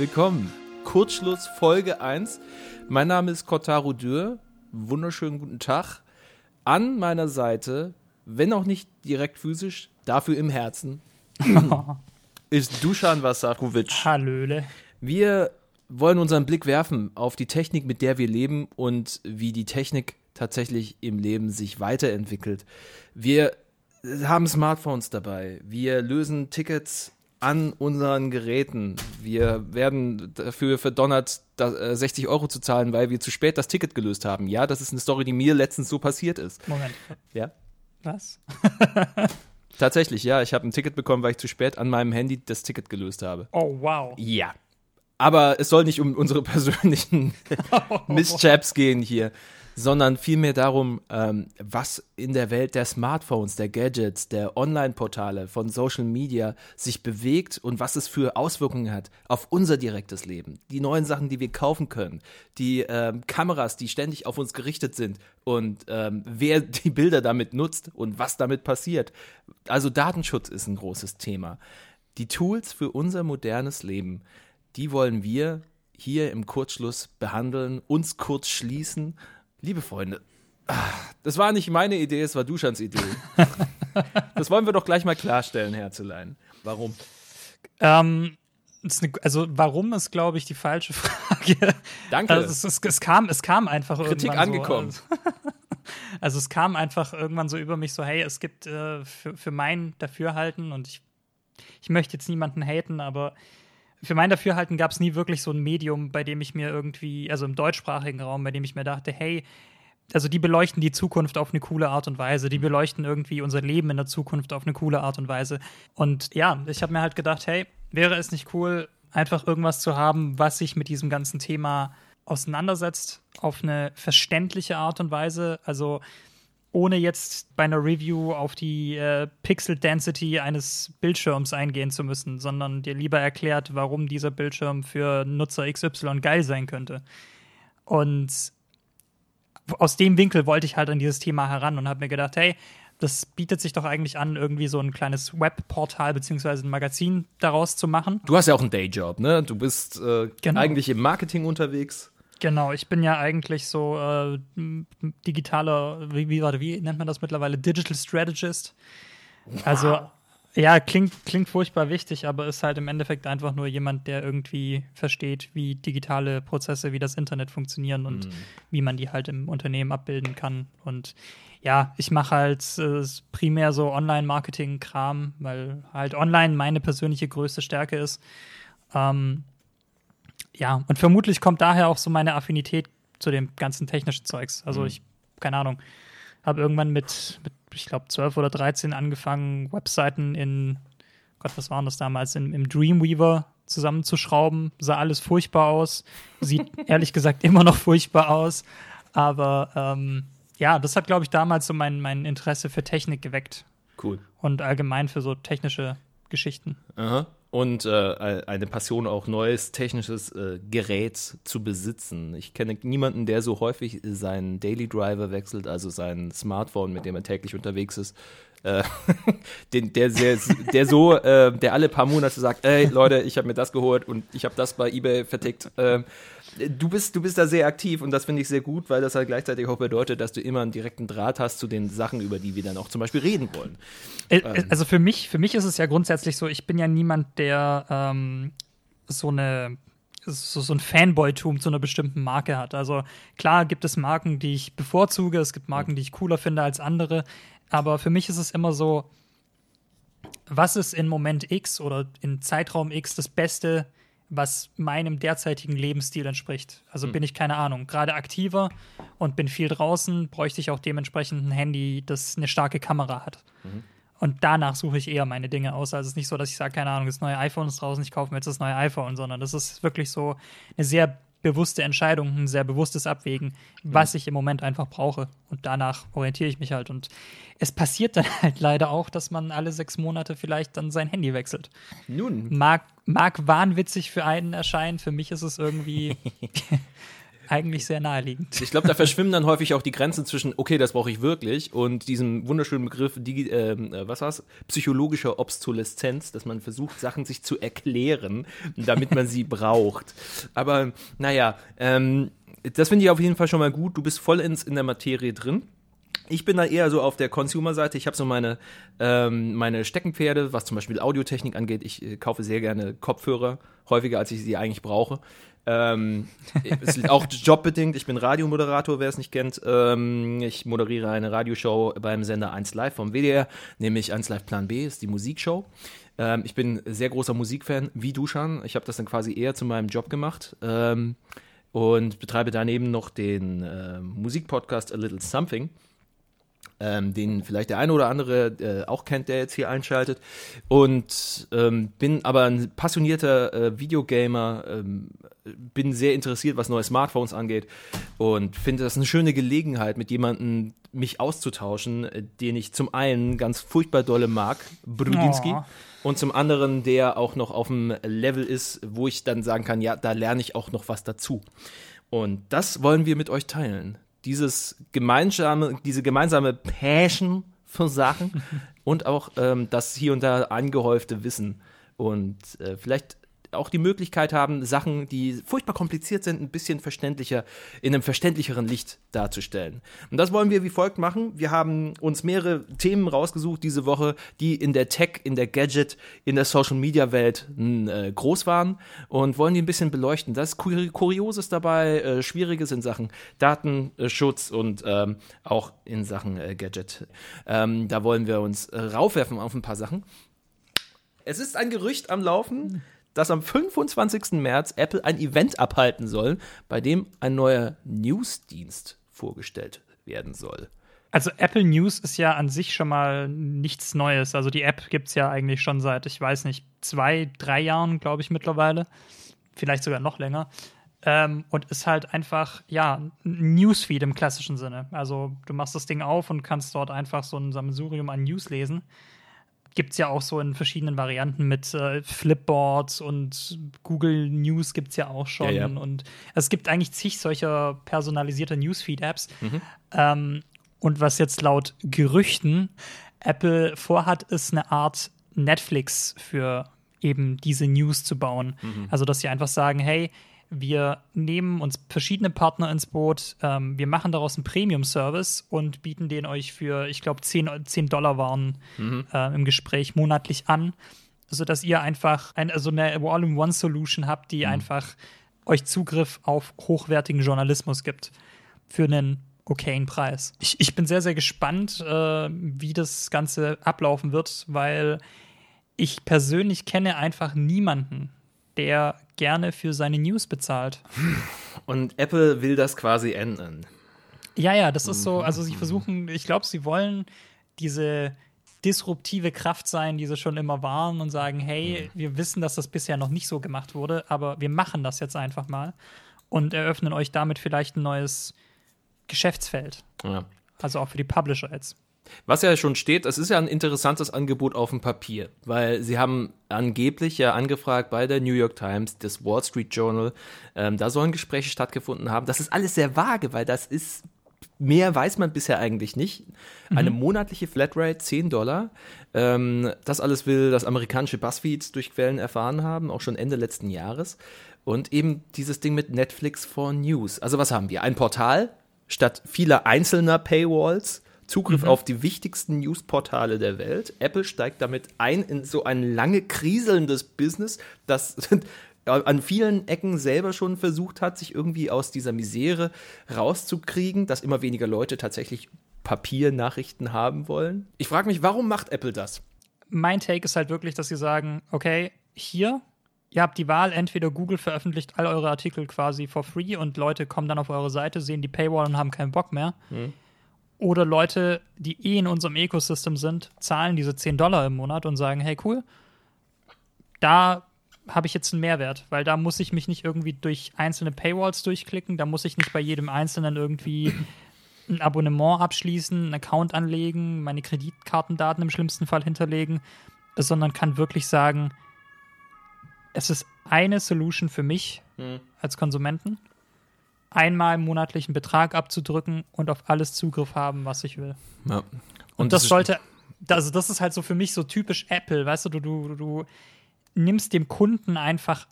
Willkommen. Kurzschluss Folge 1. Mein Name ist Kotaro Dürr. Wunderschönen guten Tag. An meiner Seite, wenn auch nicht direkt physisch, dafür im Herzen, ist Dusan Vasakovic. Hallöle. Wir wollen unseren Blick werfen auf die Technik, mit der wir leben und wie die Technik tatsächlich im Leben sich weiterentwickelt. Wir haben Smartphones dabei. Wir lösen Tickets an unseren Geräten. Wir werden dafür verdonnert, 60 äh, Euro zu zahlen, weil wir zu spät das Ticket gelöst haben. Ja, das ist eine Story, die mir letztens so passiert ist. Moment. Ja? Was? Tatsächlich, ja. Ich habe ein Ticket bekommen, weil ich zu spät an meinem Handy das Ticket gelöst habe. Oh, wow. Ja. Aber es soll nicht um unsere persönlichen Misschaps gehen hier sondern vielmehr darum, ähm, was in der Welt der Smartphones, der Gadgets, der Online-Portale, von Social Media sich bewegt und was es für Auswirkungen hat auf unser direktes Leben. Die neuen Sachen, die wir kaufen können, die ähm, Kameras, die ständig auf uns gerichtet sind und ähm, wer die Bilder damit nutzt und was damit passiert. Also Datenschutz ist ein großes Thema. Die Tools für unser modernes Leben, die wollen wir hier im Kurzschluss behandeln, uns kurz schließen Liebe Freunde, das war nicht meine Idee, es war Duschans Idee. das wollen wir doch gleich mal klarstellen, Herzelein. Warum? Ähm, also warum ist, glaube ich, die falsche Frage. Danke. Also es, es, es, kam, es kam einfach Kritik angekommen. So, also, also, es kam einfach irgendwann so über mich so, hey, es gibt äh, für, für mein Dafürhalten und ich, ich möchte jetzt niemanden haten, aber für mein Dafürhalten gab es nie wirklich so ein Medium, bei dem ich mir irgendwie, also im deutschsprachigen Raum, bei dem ich mir dachte, hey, also die beleuchten die Zukunft auf eine coole Art und Weise, die beleuchten irgendwie unser Leben in der Zukunft auf eine coole Art und Weise. Und ja, ich habe mir halt gedacht, hey, wäre es nicht cool, einfach irgendwas zu haben, was sich mit diesem ganzen Thema auseinandersetzt auf eine verständliche Art und Weise. Also ohne jetzt bei einer Review auf die äh, Pixel Density eines Bildschirms eingehen zu müssen, sondern dir lieber erklärt, warum dieser Bildschirm für Nutzer XY geil sein könnte. Und aus dem Winkel wollte ich halt an dieses Thema heran und habe mir gedacht, hey, das bietet sich doch eigentlich an, irgendwie so ein kleines Webportal beziehungsweise ein Magazin daraus zu machen. Du hast ja auch einen Dayjob, ne? Du bist äh, genau. eigentlich im Marketing unterwegs. Genau, ich bin ja eigentlich so äh, digitaler, wie, wie, warte, wie nennt man das mittlerweile? Digital Strategist. Wow. Also, ja, klingt, klingt furchtbar wichtig, aber ist halt im Endeffekt einfach nur jemand, der irgendwie versteht, wie digitale Prozesse, wie das Internet funktionieren und mm. wie man die halt im Unternehmen abbilden kann. Und ja, ich mache halt äh, primär so Online-Marketing-Kram, weil halt online meine persönliche größte Stärke ist. Ähm, ja, und vermutlich kommt daher auch so meine Affinität zu dem ganzen technischen Zeugs. Also mhm. ich, keine Ahnung, habe irgendwann mit, mit ich glaube, 12 oder 13 angefangen, Webseiten in, Gott, was waren das damals, in, im Dreamweaver zusammenzuschrauben. Sah alles furchtbar aus. Sieht ehrlich gesagt immer noch furchtbar aus. Aber ähm, ja, das hat, glaube ich, damals so mein, mein Interesse für Technik geweckt. Cool. Und allgemein für so technische Geschichten. Aha und äh, eine Passion, auch neues technisches äh, Gerät zu besitzen. Ich kenne niemanden, der so häufig seinen Daily Driver wechselt, also sein Smartphone, mit dem er täglich unterwegs ist. Äh, den, der, sehr, der so, äh, der alle paar Monate sagt, ey Leute, ich habe mir das geholt und ich habe das bei eBay vertickt. Du bist, du bist da sehr aktiv und das finde ich sehr gut, weil das halt gleichzeitig auch bedeutet, dass du immer einen direkten Draht hast zu den Sachen, über die wir dann auch zum Beispiel reden wollen. Äh, äh, ähm. Also für mich, für mich ist es ja grundsätzlich so, ich bin ja niemand, der ähm, so eine so, so ein Fanboy-Tum zu einer bestimmten Marke hat. Also klar gibt es Marken, die ich bevorzuge, es gibt Marken, die ich cooler finde als andere, aber für mich ist es immer so, was ist in Moment X oder in Zeitraum X das Beste, was meinem derzeitigen Lebensstil entspricht. Also mhm. bin ich keine Ahnung, gerade aktiver und bin viel draußen, bräuchte ich auch dementsprechend ein Handy, das eine starke Kamera hat. Mhm. Und danach suche ich eher meine Dinge aus. Also es ist nicht so, dass ich sage, keine Ahnung, das neue iPhone ist draußen, ich kaufe mir jetzt das neue iPhone, sondern das ist wirklich so eine sehr bewusste Entscheidung, ein sehr bewusstes Abwägen, was mhm. ich im Moment einfach brauche. Und danach orientiere ich mich halt. Und es passiert dann halt leider auch, dass man alle sechs Monate vielleicht dann sein Handy wechselt. Nun. Mag, mag wahnwitzig für einen erscheinen, für mich ist es irgendwie. eigentlich sehr naheliegend. Ich glaube, da verschwimmen dann häufig auch die Grenzen zwischen, okay, das brauche ich wirklich, und diesem wunderschönen Begriff, die, ähm, äh, was war's? Psychologischer Obsoleszenz, dass man versucht, Sachen sich zu erklären, damit man sie braucht. Aber naja, ähm, das finde ich auf jeden Fall schon mal gut. Du bist vollends in der Materie drin. Ich bin da eher so auf der Consumer-Seite. Ich habe so meine, ähm, meine Steckenpferde, was zum Beispiel Audiotechnik angeht. Ich äh, kaufe sehr gerne Kopfhörer, häufiger als ich sie eigentlich brauche. Ähm, ist auch jobbedingt. Ich bin Radiomoderator, wer es nicht kennt. Ähm, ich moderiere eine Radioshow beim Sender 1 Live vom WDR, nämlich 1 Live Plan B, ist die Musikshow. Ähm, ich bin sehr großer Musikfan, wie Duschan. Ich habe das dann quasi eher zu meinem Job gemacht ähm, und betreibe daneben noch den äh, Musikpodcast A Little Something ähm, den vielleicht der eine oder andere äh, auch kennt, der jetzt hier einschaltet. Und ähm, bin aber ein passionierter äh, Videogamer, ähm, bin sehr interessiert, was neue Smartphones angeht und finde das eine schöne Gelegenheit, mit jemandem mich auszutauschen, äh, den ich zum einen ganz furchtbar dolle mag, Brudinski. Oh. Und zum anderen, der auch noch auf dem Level ist, wo ich dann sagen kann, ja, da lerne ich auch noch was dazu. Und das wollen wir mit euch teilen dieses gemeinsame, diese gemeinsame Passion für Sachen und auch ähm, das hier und da angehäufte Wissen. Und äh, vielleicht auch die Möglichkeit haben, Sachen, die furchtbar kompliziert sind, ein bisschen verständlicher, in einem verständlicheren Licht darzustellen. Und das wollen wir wie folgt machen. Wir haben uns mehrere Themen rausgesucht diese Woche, die in der Tech, in der Gadget, in der Social Media Welt äh, groß waren und wollen die ein bisschen beleuchten. Das ist Kurioses dabei, äh, Schwieriges in Sachen Datenschutz und ähm, auch in Sachen äh, Gadget. Ähm, da wollen wir uns äh, raufwerfen auf ein paar Sachen. Es ist ein Gerücht am Laufen, dass am 25. März Apple ein Event abhalten soll, bei dem ein neuer Newsdienst vorgestellt werden soll. Also Apple News ist ja an sich schon mal nichts Neues. Also die App gibt es ja eigentlich schon seit, ich weiß nicht, zwei, drei Jahren, glaube ich, mittlerweile. Vielleicht sogar noch länger. Ähm, und ist halt einfach, ja, Newsfeed im klassischen Sinne. Also du machst das Ding auf und kannst dort einfach so ein Sammelsurium an News lesen gibt es ja auch so in verschiedenen Varianten mit äh, Flipboards und Google News gibt es ja auch schon. Ja, ja. Und es gibt eigentlich zig solcher personalisierter Newsfeed-Apps. Mhm. Ähm, und was jetzt laut Gerüchten Apple vorhat, ist eine Art Netflix für eben diese News zu bauen. Mhm. Also, dass sie einfach sagen, hey, wir nehmen uns verschiedene Partner ins Boot, ähm, wir machen daraus einen Premium-Service und bieten den euch für, ich glaube, 10, 10 Dollar waren mhm. äh, im Gespräch monatlich an, sodass ihr einfach ein, also eine All-in-One-Solution habt, die mhm. einfach euch Zugriff auf hochwertigen Journalismus gibt für einen okayen Preis. Ich, ich bin sehr, sehr gespannt, äh, wie das Ganze ablaufen wird, weil ich persönlich kenne einfach niemanden, der gerne für seine News bezahlt. Und Apple will das quasi ändern. Ja, ja, das ist so, also sie versuchen, ich glaube, sie wollen diese disruptive Kraft sein, die sie schon immer waren und sagen, hey, wir wissen, dass das bisher noch nicht so gemacht wurde, aber wir machen das jetzt einfach mal und eröffnen euch damit vielleicht ein neues Geschäftsfeld. Ja. Also auch für die Publisher jetzt. Was ja schon steht, das ist ja ein interessantes Angebot auf dem Papier, weil sie haben angeblich ja angefragt bei der New York Times, das Wall Street Journal, ähm, da sollen Gespräche stattgefunden haben. Das ist alles sehr vage, weil das ist Mehr weiß man bisher eigentlich nicht. Eine mhm. monatliche Flatrate, 10 Dollar. Ähm, das alles will das amerikanische BuzzFeed durch Quellen erfahren haben, auch schon Ende letzten Jahres. Und eben dieses Ding mit Netflix for News. Also was haben wir? Ein Portal statt vieler einzelner Paywalls Zugriff mhm. auf die wichtigsten Newsportale der Welt. Apple steigt damit ein in so ein lange kriselndes Business, das an vielen Ecken selber schon versucht hat, sich irgendwie aus dieser Misere rauszukriegen, dass immer weniger Leute tatsächlich Papiernachrichten haben wollen. Ich frage mich, warum macht Apple das? Mein Take ist halt wirklich, dass sie sagen, okay, hier, ihr habt die Wahl, entweder Google veröffentlicht all eure Artikel quasi for free und Leute kommen dann auf eure Seite, sehen die Paywall und haben keinen Bock mehr. Hm. Oder Leute, die eh in unserem Ecosystem sind, zahlen diese 10 Dollar im Monat und sagen, hey cool, da habe ich jetzt einen Mehrwert, weil da muss ich mich nicht irgendwie durch einzelne Paywalls durchklicken, da muss ich nicht bei jedem Einzelnen irgendwie ein Abonnement abschließen, einen Account anlegen, meine Kreditkartendaten im schlimmsten Fall hinterlegen, sondern kann wirklich sagen, es ist eine Solution für mich hm. als Konsumenten einmal monatlichen Betrag abzudrücken und auf alles Zugriff haben, was ich will. Ja. Und, und das, das sollte, also das ist halt so für mich so typisch Apple, weißt du, du, du, du nimmst dem Kunden einfach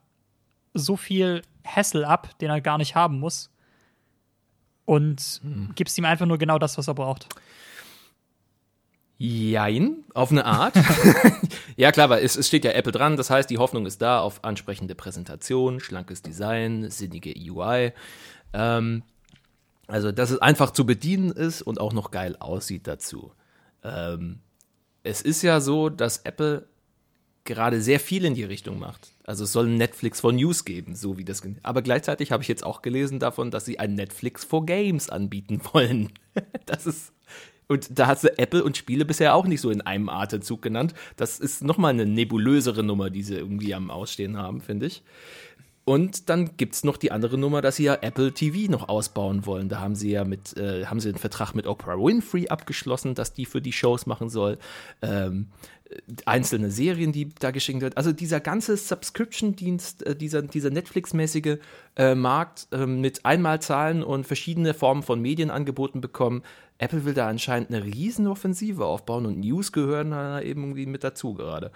so viel Hassel ab, den er gar nicht haben muss und hm. gibst ihm einfach nur genau das, was er braucht. Jein, auf eine Art. ja, klar, aber es, es, steht ja Apple dran. Das heißt, die Hoffnung ist da auf ansprechende Präsentation, schlankes Design, sinnige UI. Ähm, also, dass es einfach zu bedienen ist und auch noch geil aussieht dazu. Ähm, es ist ja so, dass Apple gerade sehr viel in die Richtung macht. Also es soll ein Netflix for News geben, so wie das. Aber gleichzeitig habe ich jetzt auch gelesen davon, dass sie ein Netflix for Games anbieten wollen. das ist und da hat sie Apple und Spiele bisher auch nicht so in einem Atemzug genannt. Das ist nochmal eine nebulösere Nummer, die sie irgendwie am Ausstehen haben, finde ich. Und dann gibt es noch die andere Nummer, dass sie ja Apple TV noch ausbauen wollen. Da haben sie ja mit, äh, haben sie einen Vertrag mit Oprah Winfrey abgeschlossen, dass die für die Shows machen soll. Ähm, einzelne Serien, die da geschickt wird. Also dieser ganze Subscription-Dienst, äh, dieser, dieser Netflix-mäßige äh, Markt äh, mit Einmalzahlen und verschiedene Formen von Medienangeboten bekommen. Apple will da anscheinend eine Riesenoffensive aufbauen und News gehören da eben irgendwie mit dazu gerade.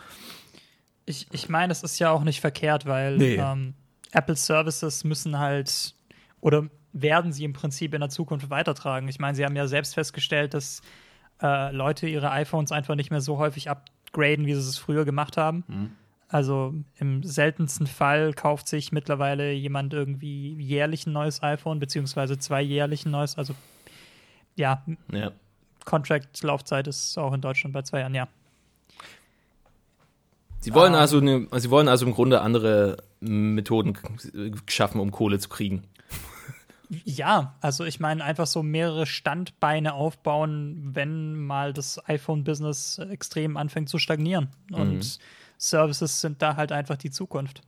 Ich, ich meine, das ist ja auch nicht verkehrt, weil nee. ähm, Apple Services müssen halt oder werden sie im Prinzip in der Zukunft weitertragen. Ich meine, sie haben ja selbst festgestellt, dass äh, Leute ihre iPhones einfach nicht mehr so häufig upgraden, wie sie es früher gemacht haben. Mhm. Also im seltensten Fall kauft sich mittlerweile jemand irgendwie jährlich ein neues iPhone, beziehungsweise zwei jährlich ein neues. Also ja, ja. Contract-Laufzeit ist auch in Deutschland bei zwei Jahren, ja. Sie wollen, um, also ne, sie wollen also im Grunde andere Methoden schaffen, um Kohle zu kriegen. Ja, also ich meine einfach so mehrere Standbeine aufbauen, wenn mal das iPhone-Business extrem anfängt zu stagnieren. Mhm. Und Services sind da halt einfach die Zukunft.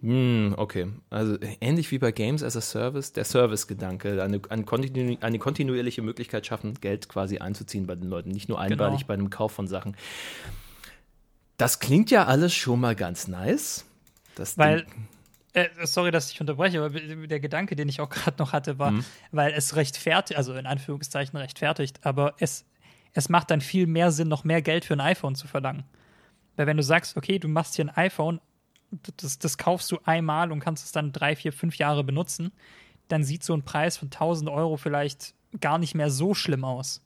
Hm, okay. Also ähnlich wie bei Games as a Service, der Service-Gedanke, eine, eine, kontinu eine, kontinuierliche Möglichkeit schaffen, Geld quasi einzuziehen bei den Leuten, nicht nur einmalig genau. bei dem Kauf von Sachen. Das klingt ja alles schon mal ganz nice. Das Weil, äh, sorry, dass ich unterbreche, aber der Gedanke, den ich auch gerade noch hatte, war, mhm. weil es rechtfertigt, also in Anführungszeichen rechtfertigt, aber es, es macht dann viel mehr Sinn, noch mehr Geld für ein iPhone zu verlangen. Weil wenn du sagst, okay, du machst hier ein iPhone, das, das kaufst du einmal und kannst es dann drei, vier, fünf Jahre benutzen, dann sieht so ein Preis von 1000 Euro vielleicht gar nicht mehr so schlimm aus.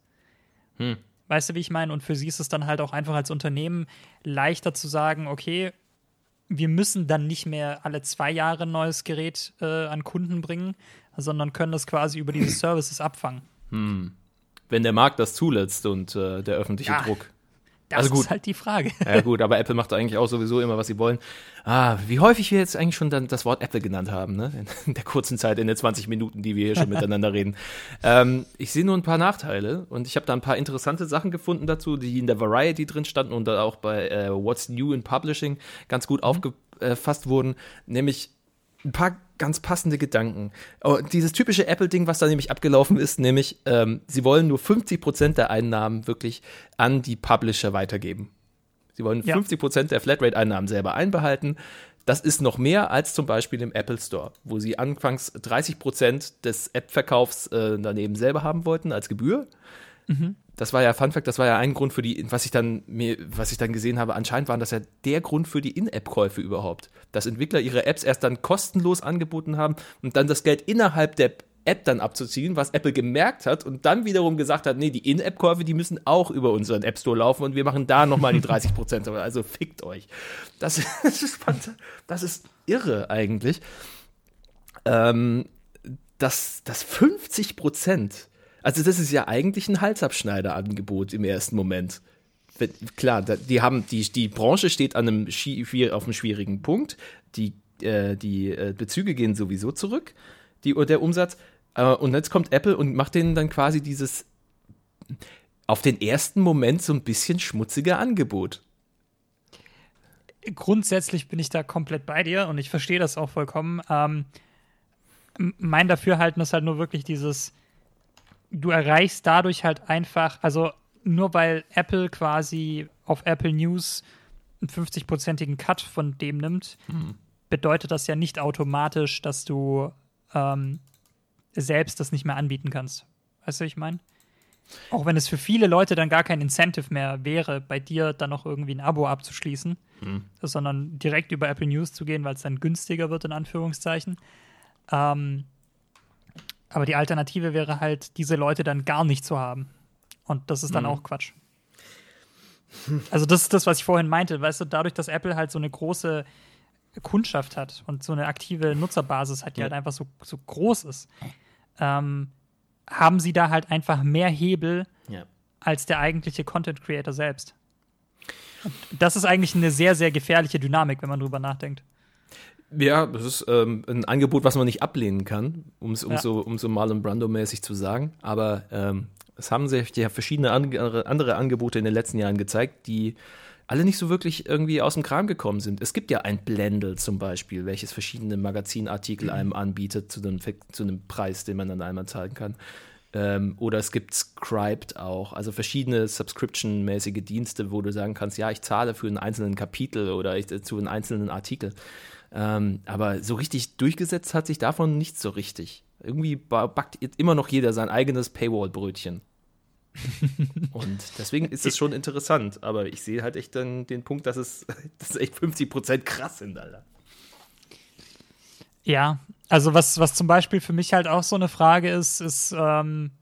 Hm. Weißt du, wie ich meine? Und für sie ist es dann halt auch einfach als Unternehmen leichter zu sagen, okay, wir müssen dann nicht mehr alle zwei Jahre ein neues Gerät äh, an Kunden bringen, sondern können das quasi über diese Services abfangen. Hm. Wenn der Markt das zulässt und äh, der öffentliche ja. Druck. Das also gut. ist halt die Frage. Ja, gut, aber Apple macht eigentlich auch sowieso immer, was sie wollen. Ah, wie häufig wir jetzt eigentlich schon dann das Wort Apple genannt haben, ne? In der kurzen Zeit, in den 20 Minuten, die wir hier schon miteinander reden. Ähm, ich sehe nur ein paar Nachteile und ich habe da ein paar interessante Sachen gefunden dazu, die in der Variety drin standen und da auch bei äh, What's New in Publishing ganz gut mhm. aufgefasst wurden. Nämlich ein paar ganz passende Gedanken. Oh, dieses typische Apple-Ding, was da nämlich abgelaufen ist, nämlich, ähm, sie wollen nur 50% der Einnahmen wirklich an die Publisher weitergeben. Sie wollen ja. 50% der Flatrate-Einnahmen selber einbehalten. Das ist noch mehr als zum Beispiel im Apple Store, wo sie anfangs 30% des App-Verkaufs äh, daneben selber haben wollten als Gebühr. Mhm das war ja Fun Fact, das war ja ein Grund für die, was ich dann mir, was ich dann gesehen habe, anscheinend waren das ja der Grund für die In-App-Käufe überhaupt. Dass Entwickler ihre Apps erst dann kostenlos angeboten haben und dann das Geld innerhalb der App dann abzuziehen, was Apple gemerkt hat und dann wiederum gesagt hat, nee, die In-App-Käufe, die müssen auch über unseren App Store laufen und wir machen da nochmal die 30 Prozent. also fickt euch. Das, das, ist, das ist irre eigentlich. Ähm, dass, dass 50 Prozent also das ist ja eigentlich ein Halsabschneiderangebot im ersten Moment. Klar, die haben die, die Branche steht an einem auf einem schwierigen Punkt. Die, äh, die äh, Bezüge gehen sowieso zurück, die, der Umsatz. Äh, und jetzt kommt Apple und macht denen dann quasi dieses auf den ersten Moment so ein bisschen schmutzige Angebot. Grundsätzlich bin ich da komplett bei dir und ich verstehe das auch vollkommen. Ähm, mein Dafürhalten ist halt nur wirklich dieses, du erreichst dadurch halt einfach, also nur weil Apple quasi auf Apple News einen 50-prozentigen Cut von dem nimmt, mhm. bedeutet das ja nicht automatisch, dass du ähm, selbst das nicht mehr anbieten kannst. Weißt du, was ich meine? Auch wenn es für viele Leute dann gar kein Incentive mehr wäre, bei dir dann noch irgendwie ein Abo abzuschließen, mhm. sondern direkt über Apple News zu gehen, weil es dann günstiger wird, in Anführungszeichen. Ähm, aber die Alternative wäre halt, diese Leute dann gar nicht zu haben. Und das ist dann mhm. auch Quatsch. Also, das ist das, was ich vorhin meinte. Weißt du, dadurch, dass Apple halt so eine große Kundschaft hat und so eine aktive Nutzerbasis hat, die ja. halt einfach so, so groß ist, ähm, haben sie da halt einfach mehr Hebel ja. als der eigentliche Content Creator selbst. Und das ist eigentlich eine sehr, sehr gefährliche Dynamik, wenn man drüber nachdenkt. Ja, das ist ähm, ein Angebot, was man nicht ablehnen kann, um es ja. so, um so Marlon Brando-mäßig zu sagen. Aber ähm, es haben sich ja verschiedene andere, andere Angebote in den letzten Jahren gezeigt, die alle nicht so wirklich irgendwie aus dem Kram gekommen sind. Es gibt ja ein Blendel zum Beispiel, welches verschiedene Magazinartikel mhm. einem anbietet zu einem, zu einem Preis, den man dann einmal zahlen kann. Ähm, oder es gibt Scribed auch, also verschiedene Subscription-mäßige Dienste, wo du sagen kannst, ja, ich zahle für einen einzelnen Kapitel oder ich, zu einem einzelnen Artikel. Ähm, aber so richtig durchgesetzt hat sich davon nicht so richtig. Irgendwie backt immer noch jeder sein eigenes Paywall-Brötchen. und deswegen ist es schon interessant, aber ich sehe halt echt dann den Punkt, dass es, dass es echt 50% krass sind, Alter. Ja, also was, was zum Beispiel für mich halt auch so eine Frage ist, ist, ähm,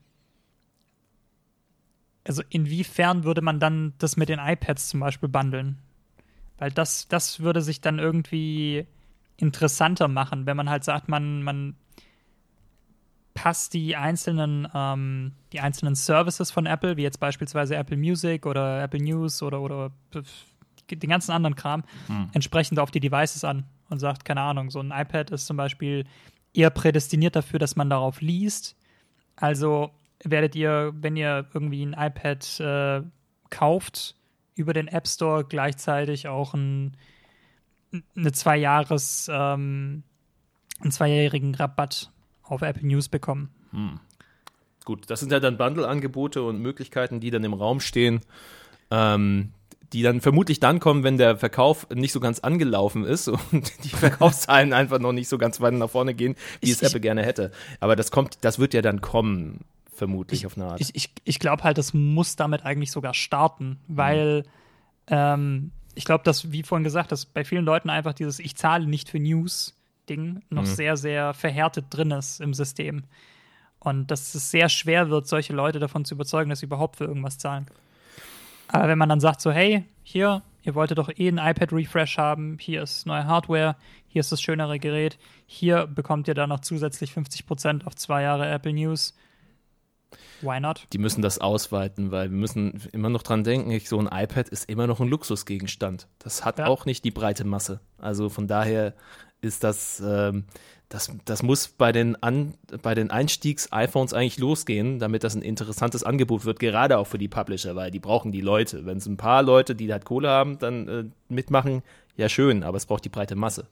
also inwiefern würde man dann das mit den iPads zum Beispiel bundeln? Weil das, das würde sich dann irgendwie interessanter machen, wenn man halt sagt, man, man passt die einzelnen, ähm, die einzelnen Services von Apple, wie jetzt beispielsweise Apple Music oder Apple News oder, oder den ganzen anderen Kram, hm. entsprechend auf die Devices an und sagt, keine Ahnung, so ein iPad ist zum Beispiel eher prädestiniert dafür, dass man darauf liest. Also werdet ihr, wenn ihr irgendwie ein iPad äh, kauft, über den App Store gleichzeitig auch ein, eine zwei Jahres, ähm, einen zweijährigen Rabatt auf Apple News bekommen. Hm. Gut, das sind ja dann Bundle-Angebote und Möglichkeiten, die dann im Raum stehen, ähm, die dann vermutlich dann kommen, wenn der Verkauf nicht so ganz angelaufen ist und die Verkaufszahlen einfach noch nicht so ganz weit nach vorne gehen, wie ich, es Apple ich, gerne hätte. Aber das kommt, das wird ja dann kommen, vermutlich ich, auf eine Art. Ich, ich, ich glaube halt, das muss damit eigentlich sogar starten, weil mhm. ähm, ich glaube, dass, wie vorhin gesagt, dass bei vielen Leuten einfach dieses Ich zahle nicht für News Ding noch mhm. sehr, sehr verhärtet drin ist im System. Und dass es sehr schwer wird, solche Leute davon zu überzeugen, dass sie überhaupt für irgendwas zahlen. Aber wenn man dann sagt so, hey, hier, ihr wolltet doch eh ein iPad-Refresh haben, hier ist neue Hardware, hier ist das schönere Gerät, hier bekommt ihr dann noch zusätzlich 50% auf zwei Jahre Apple News. Why not? Die müssen das ausweiten, weil wir müssen immer noch dran denken, so ein iPad ist immer noch ein Luxusgegenstand. Das hat ja. auch nicht die breite Masse. Also von daher ist das, ähm, das, das muss bei den, An bei den Einstiegs-iPhones eigentlich losgehen, damit das ein interessantes Angebot wird, gerade auch für die Publisher, weil die brauchen die Leute. Wenn es ein paar Leute, die halt Kohle haben, dann äh, mitmachen, ja schön, aber es braucht die breite Masse.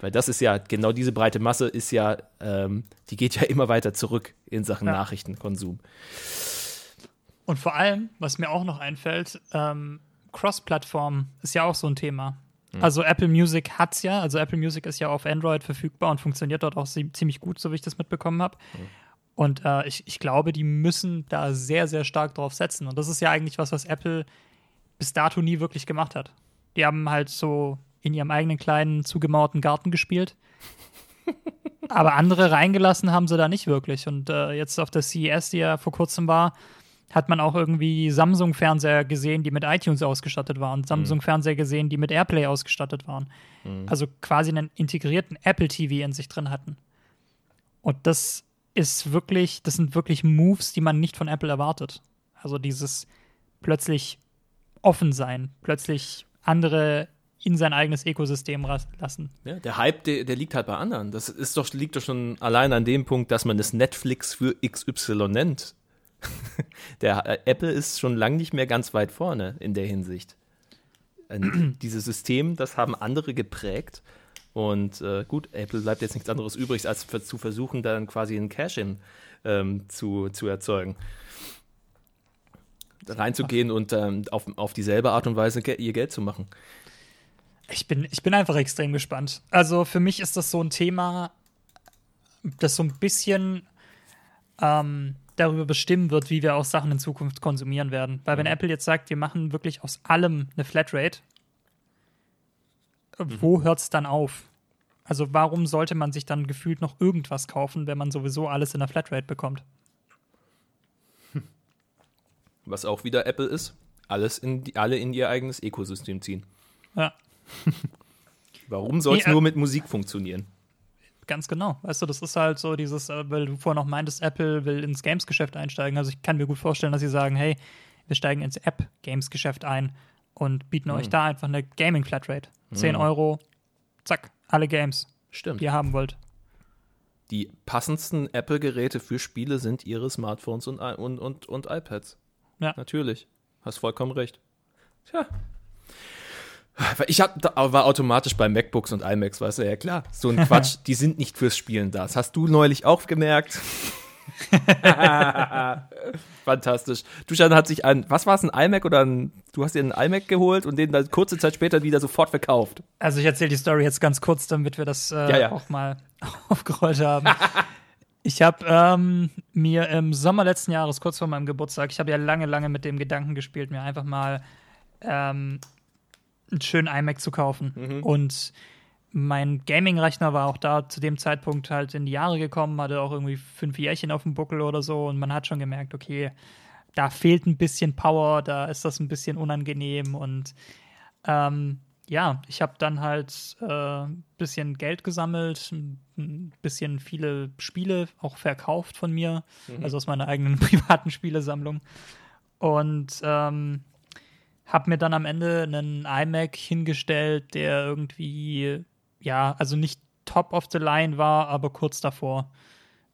Weil das ist ja, genau diese breite Masse ist ja, ähm, die geht ja immer weiter zurück in Sachen ja. Nachrichtenkonsum. Und vor allem, was mir auch noch einfällt, ähm, Cross-Plattform ist ja auch so ein Thema. Mhm. Also Apple Music hat's ja, also Apple Music ist ja auf Android verfügbar und funktioniert dort auch ziemlich gut, so wie ich das mitbekommen habe. Mhm. Und äh, ich, ich glaube, die müssen da sehr, sehr stark drauf setzen. Und das ist ja eigentlich was, was Apple bis dato nie wirklich gemacht hat. Die haben halt so in ihrem eigenen kleinen, zugemauerten Garten gespielt. Aber andere reingelassen haben sie da nicht wirklich. Und äh, jetzt auf der CES, die ja vor kurzem war, hat man auch irgendwie Samsung-Fernseher gesehen, die mit iTunes ausgestattet waren, mhm. Samsung-Fernseher gesehen, die mit AirPlay ausgestattet waren. Mhm. Also quasi einen integrierten Apple TV in sich drin hatten. Und das ist wirklich, das sind wirklich Moves, die man nicht von Apple erwartet. Also dieses plötzlich offen sein, plötzlich andere in sein eigenes Ökosystem lassen. Ja, der Hype, der, der, liegt halt bei anderen. Das ist doch, liegt doch schon allein an dem Punkt, dass man das Netflix für XY nennt. der äh, Apple ist schon lange nicht mehr ganz weit vorne in der Hinsicht. Dieses System, das haben andere geprägt. Und äh, gut, Apple bleibt jetzt nichts anderes übrig, als zu versuchen, dann quasi ein Cash-In ähm, zu, zu erzeugen. Reinzugehen und ähm, auf, auf dieselbe Art und Weise ihr Geld zu machen. Ich bin, ich bin einfach extrem gespannt. Also für mich ist das so ein Thema, das so ein bisschen ähm, darüber bestimmen wird, wie wir auch Sachen in Zukunft konsumieren werden. Weil wenn Mhm. Apple jetzt sagt, wir machen wirklich aus allem eine Flatrate, wo hört es dann auf? Also warum sollte man sich dann gefühlt noch irgendwas kaufen, wenn man sowieso alles in der Flatrate bekommt? Was auch wieder Apple ist, alles in die, alle in ihr eigenes Ökosystem ziehen. Ja, Warum soll es Nee, äh, nur mit Musik funktionieren? ganz genau. Weißt du, das ist halt so dieses, äh, weil du vorher noch meintest, Apple will ins Games-Geschäft einsteigen. Also ich kann mir gut vorstellen, dass sie sagen, hey, wir steigen ins App-Games-Geschäft ein und bieten euch da einfach eine Gaming-Flatrate. 10 Euro, zack, alle Games, Stimmt. die ihr haben wollt. Die passendsten Apple-Geräte für Spiele sind ihre Smartphones und, und, und, und iPads. Ja. Natürlich. Hast vollkommen recht. Tja. Ich hab, war automatisch bei MacBooks und iMacs, weißt du, ja klar. So ein Quatsch, die sind nicht fürs Spielen da. Das hast du neulich auch gemerkt. Fantastisch. Duschan hat sich ein, was war es, ein iMac oder ein, du hast dir einen iMac geholt und den dann kurze Zeit später wieder sofort verkauft. Also ich erzähle die Story jetzt ganz kurz, damit wir das äh, Ja, ja. auch mal aufgerollt haben. ich habe ähm, mir im Sommer letzten Jahres, kurz vor meinem Geburtstag, ich habe ja lange, lange mit dem Gedanken gespielt, mir einfach mal ähm, einen schönen iMac zu kaufen. Mhm. Und mein Gaming-Rechner war auch da zu dem Zeitpunkt halt in die Jahre gekommen, hatte auch irgendwie fünf Jährchen auf dem Buckel oder so und man hat schon gemerkt, okay, da fehlt ein bisschen Power, da ist das ein bisschen unangenehm und ähm, ja, ich habe dann halt ein äh, bisschen Geld gesammelt, ein bisschen viele Spiele auch verkauft von mir, also aus meiner eigenen privaten Spielesammlung. Und ähm, habe mir dann am Ende einen iMac hingestellt, der irgendwie, ja, also nicht top of the line war, aber kurz davor.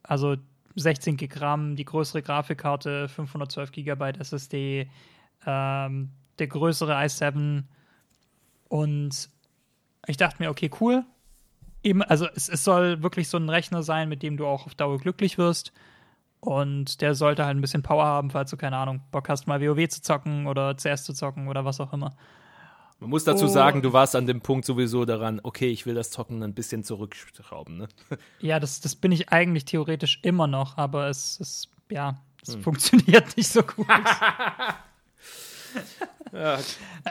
Also 16 Gig RAM, die größere Grafikkarte, 512 GB SSD, ähm, der größere i7 und ich dachte mir, okay, cool. Eben, also es, es soll wirklich so ein Rechner sein, mit dem du auch auf Dauer glücklich wirst. Und der sollte halt ein bisschen Power haben, falls du, keine Ahnung, Bock hast, mal WoW zu zocken oder CS zu zocken oder was auch immer. Man muss dazu Oh. sagen, du warst an dem Punkt sowieso daran, okay, ich will das Zocken ein bisschen zurückschrauben, ne? Ja, das, das bin ich eigentlich theoretisch immer noch, aber es ist, ja, es funktioniert nicht so gut. Ja,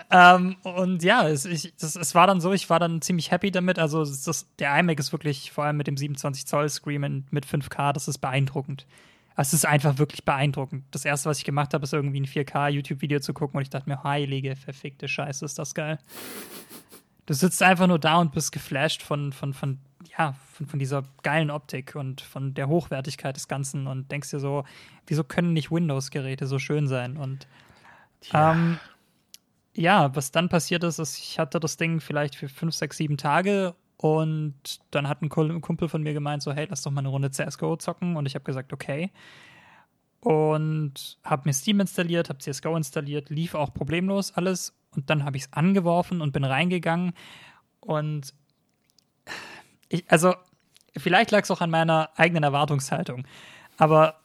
ähm, und ja, es, ich, das, es war dann so, ich war dann ziemlich happy damit. Also das, der iMac ist wirklich, vor allem mit dem 27 Zoll Screen mit 5K, das ist beeindruckend. Es ist einfach wirklich beeindruckend. Das erste, was ich gemacht habe, ist irgendwie ein 4K YouTube-Video zu gucken und ich dachte mir, heilige, verfickte Scheiße, ist das geil. Du sitzt einfach nur da und bist geflasht von, von, von, ja, von, von dieser geilen Optik und von der Hochwertigkeit des Ganzen und denkst dir so, wieso können nicht Windows-Geräte so schön sein? Und ähm, ja, was dann passiert ist, ist, ich hatte das Ding vielleicht für fünf, sechs, sieben Tage und dann hat ein Kumpel von mir gemeint, so, hey, lass doch mal eine Runde CSGO zocken. Und ich habe gesagt, okay. Und habe mir Steam installiert, habe CSGO installiert, lief auch problemlos alles. Und dann habe ich es angeworfen und bin reingegangen. Und ich, also vielleicht lag es auch an meiner eigenen Erwartungshaltung, aber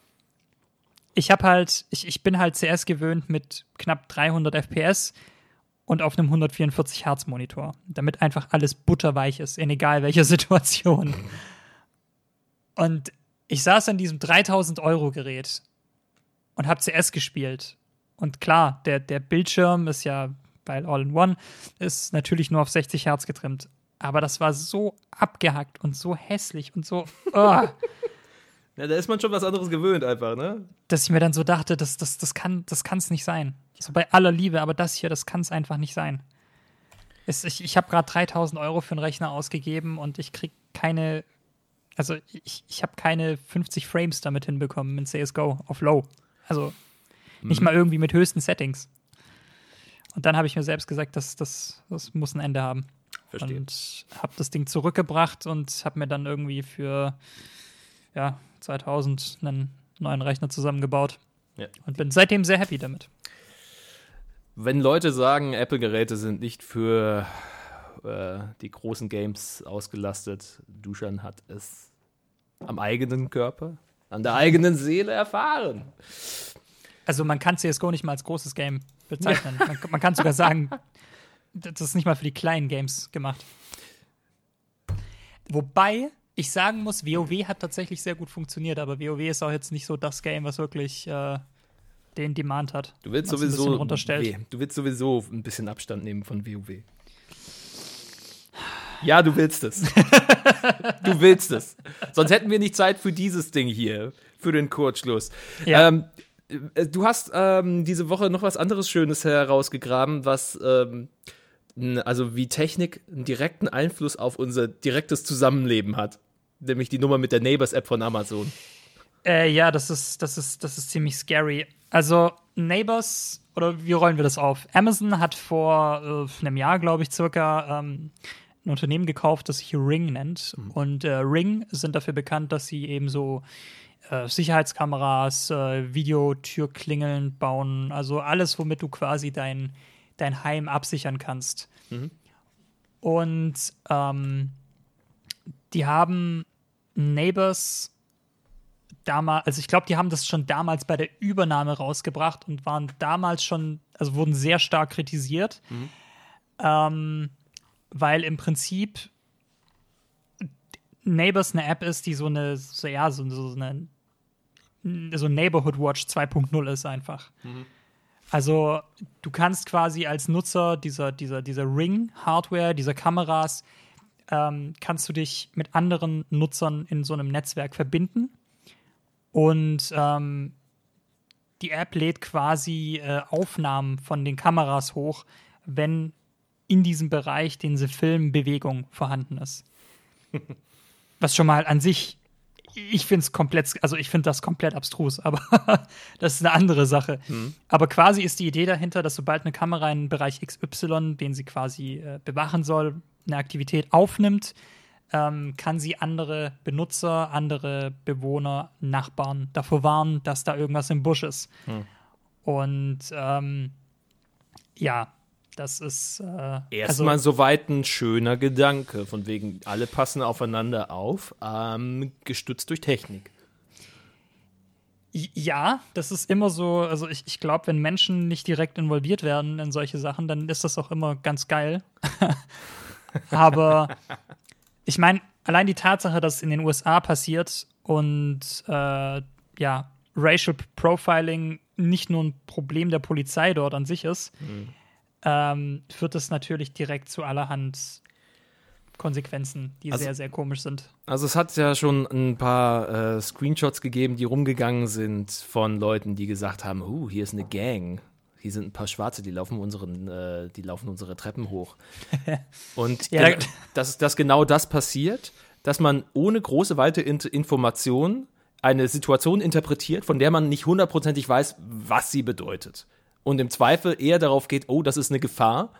ich habe halt, ich, ich bin halt CS gewöhnt mit knapp 300 FPS und auf einem 144 Hertz Monitor, damit einfach alles butterweich ist, in egal welcher Situation. Und ich saß an diesem 3000 Euro Gerät und habe CS gespielt. Und klar, der, der Bildschirm ist ja, weil All-in-One, ist natürlich nur auf 60 Hertz getrimmt. Aber das war so abgehackt und so hässlich und so, oh, Ja, da ist man schon was anderes gewöhnt einfach, ne? dass ich mir dann so dachte, das, das, das kann es das kann's nicht sein. So bei aller Liebe, aber das hier, das kann es einfach nicht sein. Es, ich ich habe gerade 3000 Euro für einen Rechner ausgegeben und ich krieg keine, also ich, ich habe keine 50 Frames damit hinbekommen in CSGO auf Low. Also nicht mal irgendwie mit höchsten Settings. Und dann habe ich mir selbst gesagt, das, das, das muss ein Ende haben. Verstehe. Und habe das Ding zurückgebracht und habe mir dann irgendwie für ja, 2000 einen neuen Rechner zusammengebaut. Ja. Und bin seitdem sehr happy damit. Wenn Leute sagen, Apple-Geräte sind nicht für äh, die großen Games ausgelastet, Duschan hat es am eigenen Körper, an der eigenen Seele erfahren. Also man kann CSGO nicht mal als großes Game bezeichnen. man, man kann sogar sagen, das ist nicht mal für die kleinen Games gemacht. Wobei ich sagen muss, WoW hat tatsächlich sehr gut funktioniert, aber WoW ist auch jetzt nicht so das Game, was wirklich äh, den Demand hat. Du willst sowieso du willst sowieso ein bisschen Abstand nehmen von WoW. Ja, du willst es. du willst es. Sonst hätten wir nicht Zeit für dieses Ding hier, für den Kurzschluss. Ja. Ähm, äh, du hast ähm, diese Woche noch was anderes Schönes herausgegraben, was ähm, also wie Technik einen direkten Einfluss auf unser direktes Zusammenleben hat. Nämlich die Nummer mit der Neighbors-App von Amazon. Äh, ja, das ist, das, ist, das ist ziemlich scary. Also, Neighbors, oder wie rollen wir das auf? Amazon hat vor äh, einem Jahr, glaube ich, circa ähm, ein Unternehmen gekauft, das sich Ring nennt. Mhm. Und äh, Ring sind dafür bekannt, dass sie eben so äh, Sicherheitskameras, äh, Videotürklingeln bauen, also alles, womit du quasi dein, dein Heim absichern kannst. Mhm. Und ähm, die haben Neighbors damals, also ich glaube, die haben das schon damals bei der Übernahme rausgebracht und waren damals schon, also wurden sehr stark kritisiert, mhm. ähm, weil im Prinzip Neighbors eine App ist, die so eine, so, ja, so, so eine so Neighborhood Watch 2.0 ist einfach. Mhm. Also du kannst quasi als Nutzer dieser, dieser, dieser Ring-Hardware, dieser Kameras, ähm, kannst du dich mit anderen Nutzern in so einem Netzwerk verbinden. Und ähm, die App lädt quasi äh, Aufnahmen von den Kameras hoch, wenn in diesem Bereich, den sie filmen, Bewegung vorhanden ist. Was schon mal an sich ich finde es komplett, also ich finde das komplett abstrus, aber das ist eine andere Sache. Mhm. Aber quasi ist die Idee dahinter, dass sobald eine Kamera in Bereich XY, den sie quasi äh, bewachen soll, eine Aktivität aufnimmt, ähm, kann sie andere Benutzer, andere Bewohner, Nachbarn davor warnen, dass da irgendwas im Busch ist. Mhm. Und ähm, ja, das ist äh, erstmal also, soweit ein schöner Gedanke, von wegen alle passen aufeinander auf, ähm, gestützt durch Technik. Ja, das ist immer so, also ich, ich glaube, wenn Menschen nicht direkt involviert werden in solche Sachen, dann ist das auch immer ganz geil. Aber ich meine, allein die Tatsache, dass es in den USA passiert und äh, ja, Racial Profiling nicht nur ein Problem der Polizei dort an sich ist, mhm ähm, führt das natürlich direkt zu allerhand Konsequenzen, die also, sehr, sehr komisch sind. Also es hat ja schon ein paar äh, Screenshots gegeben, die rumgegangen sind von Leuten, die gesagt haben, uh, hier ist eine Gang. Hier sind ein paar Schwarze, die laufen, unseren, äh, die laufen unsere Treppen hoch. Und ja, dass, dass genau das passiert, dass man ohne große weite Information eine Situation interpretiert, von der man nicht hundertprozentig weiß, was sie bedeutet und im Zweifel eher darauf geht, oh, das ist eine Gefahr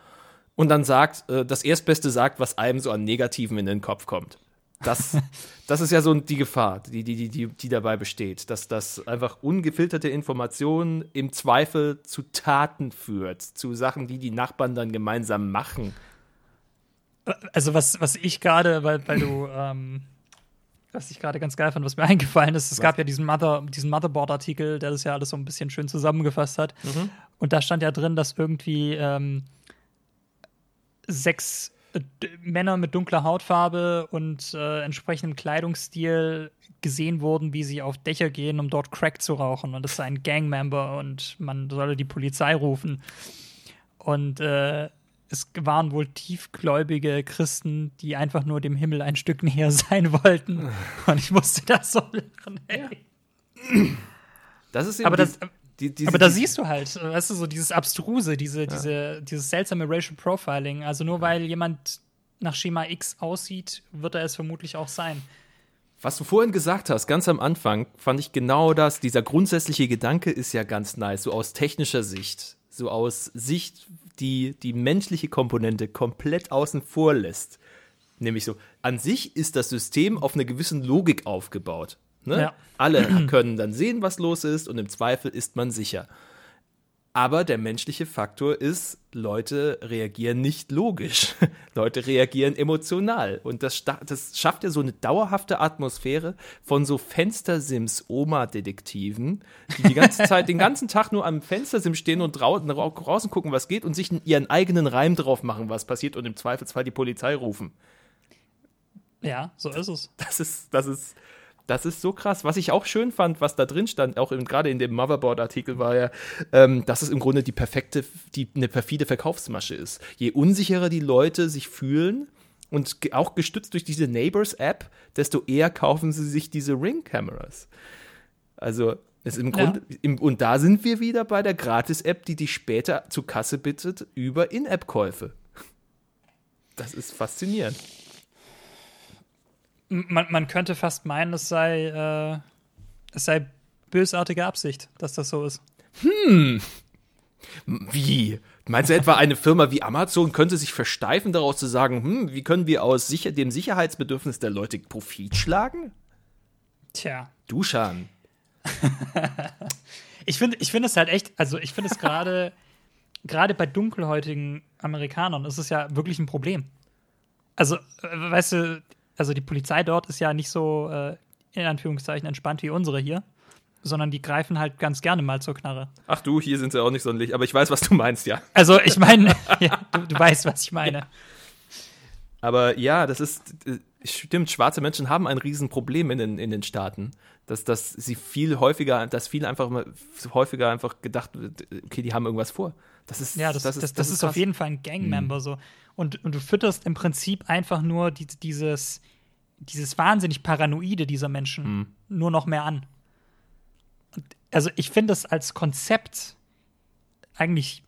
und dann sagt, äh, das Erstbeste sagt, was einem so an Negativen in den Kopf kommt. Das, das ist ja so die Gefahr, die, die, die, die dabei besteht, dass das einfach ungefilterte Informationen im Zweifel zu Taten führt, zu Sachen, die die Nachbarn dann gemeinsam machen. Also was, was ich gerade, weil, weil du ähm, was ich gerade ganz geil fand, was mir eingefallen ist. Es was? gab ja diesen, Mother, diesen Motherboard-Artikel, der das ja alles so ein bisschen schön zusammengefasst hat. Mhm. Und da stand ja drin, dass irgendwie ähm, sechs Männer mit dunkler Hautfarbe und äh, entsprechendem Kleidungsstil gesehen wurden, wie sie auf Dächer gehen, um dort Crack zu rauchen. Und das ist ein Gangmember und man solle die Polizei rufen. Und äh, es waren wohl tiefgläubige Christen, die einfach nur dem Himmel ein Stück näher sein wollten. Und ich musste das so lachen. Ey. Das ist eben aber das, die, die, aber da siehst du halt, weißt du, so dieses Abstruse, diese, ja. diese, dieses seltsame Racial Profiling. Also nur weil jemand nach Schema X aussieht, wird er es vermutlich auch sein. Was du vorhin gesagt hast, ganz am Anfang, fand ich genau das. Dieser grundsätzliche Gedanke ist ja ganz nice, so aus technischer Sicht, so aus Sicht die die menschliche Komponente komplett außen vor lässt. Nämlich so, an sich ist das System auf einer gewissen Logik aufgebaut. Ne? Ja. Alle können dann sehen, was los ist und im Zweifel ist man sicher. Aber der menschliche Faktor ist, Leute reagieren nicht logisch. Leute reagieren emotional. Und das, das schafft ja so eine dauerhafte Atmosphäre von so Fenstersims-Oma-Detektiven, die die ganze Zeit, den ganzen Tag nur am Fenstersim stehen und draußen, draußen gucken, was geht und sich ihren eigenen Reim drauf machen, was passiert und im Zweifelsfall die Polizei rufen. Ja, so ist es. Das ist, das ist, das ist so krass. Was ich auch schön fand, was da drin stand, auch gerade in dem Motherboard-Artikel, war ja, ähm, dass es im Grunde die perfekte, die, eine perfide Verkaufsmasche ist. Je unsicherer die Leute sich fühlen, und auch gestützt durch diese Neighbors-App, desto eher kaufen sie sich diese Ring-Cameras. Also, ist im Grunde, ja. im, und da sind wir wieder bei der Gratis-App, die dich später zur Kasse bittet über In-App-Käufe. Das ist faszinierend man, man könnte fast meinen, es sei, äh, es sei bösartige Absicht, dass das so ist. Hm. Wie? Meinst du etwa, eine Firma wie Amazon könnte sich versteifen, daraus zu sagen, hm, wie können wir aus sicher dem Sicherheitsbedürfnis der Leute Profit schlagen? Tja. Duschan. ich finde ich find es halt echt, also ich finde es gerade, gerade bei dunkelhäutigen Amerikanern ist es ja wirklich ein Problem. Also, äh, weißt du, also die Polizei dort ist ja nicht so äh, in Anführungszeichen entspannt wie unsere hier, sondern die greifen halt ganz gerne mal zur Knarre. Ach du, hier sind sie auch nicht sonderlich, aber ich weiß, was du meinst, ja. Also ich meine, ja, du, du, weißt, was ich meine. Ja. Aber ja, das ist, äh, stimmt, schwarze Menschen haben ein Riesenproblem in den, in den Staaten. Dass, dass sie viel häufiger, dass viel einfach häufiger einfach gedacht wird, okay, die haben irgendwas vor. Das ist, ja, das, das, das ist, das, ist, ist auf jeden Fall ein Gangmember mhm. so. Und, und du fütterst im Prinzip einfach nur die, dieses, dieses wahnsinnig Paranoide dieser Menschen mhm. nur noch mehr an. Und also ich finde es als Konzept eigentlich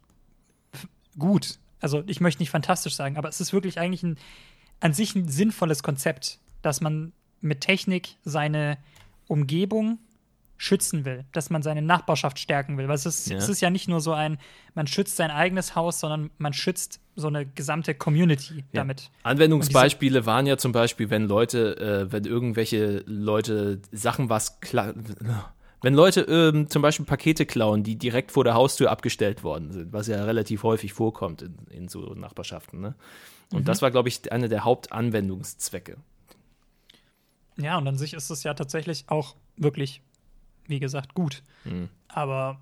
gut. Also ich möchte nicht fantastisch sagen, aber es ist wirklich eigentlich ein, an sich ein sinnvolles Konzept, dass man mit Technik seine Umgebung schützen will, dass man seine Nachbarschaft stärken will. Weil es ist ja. es ist ja nicht nur so ein, man schützt sein eigenes Haus, sondern man schützt so eine gesamte Community ja. damit. Anwendungsbeispiele waren ja zum Beispiel, wenn Leute, äh, wenn irgendwelche Leute Sachen was. Wenn Leute ähm, zum Beispiel Pakete klauen, die direkt vor der Haustür abgestellt worden sind, was ja relativ häufig vorkommt in, in so Nachbarschaften. Ne? Und mhm. das war, glaube ich, einer der Hauptanwendungszwecke. Ja, und an sich ist es ja tatsächlich auch wirklich wie gesagt, gut. Mhm. Aber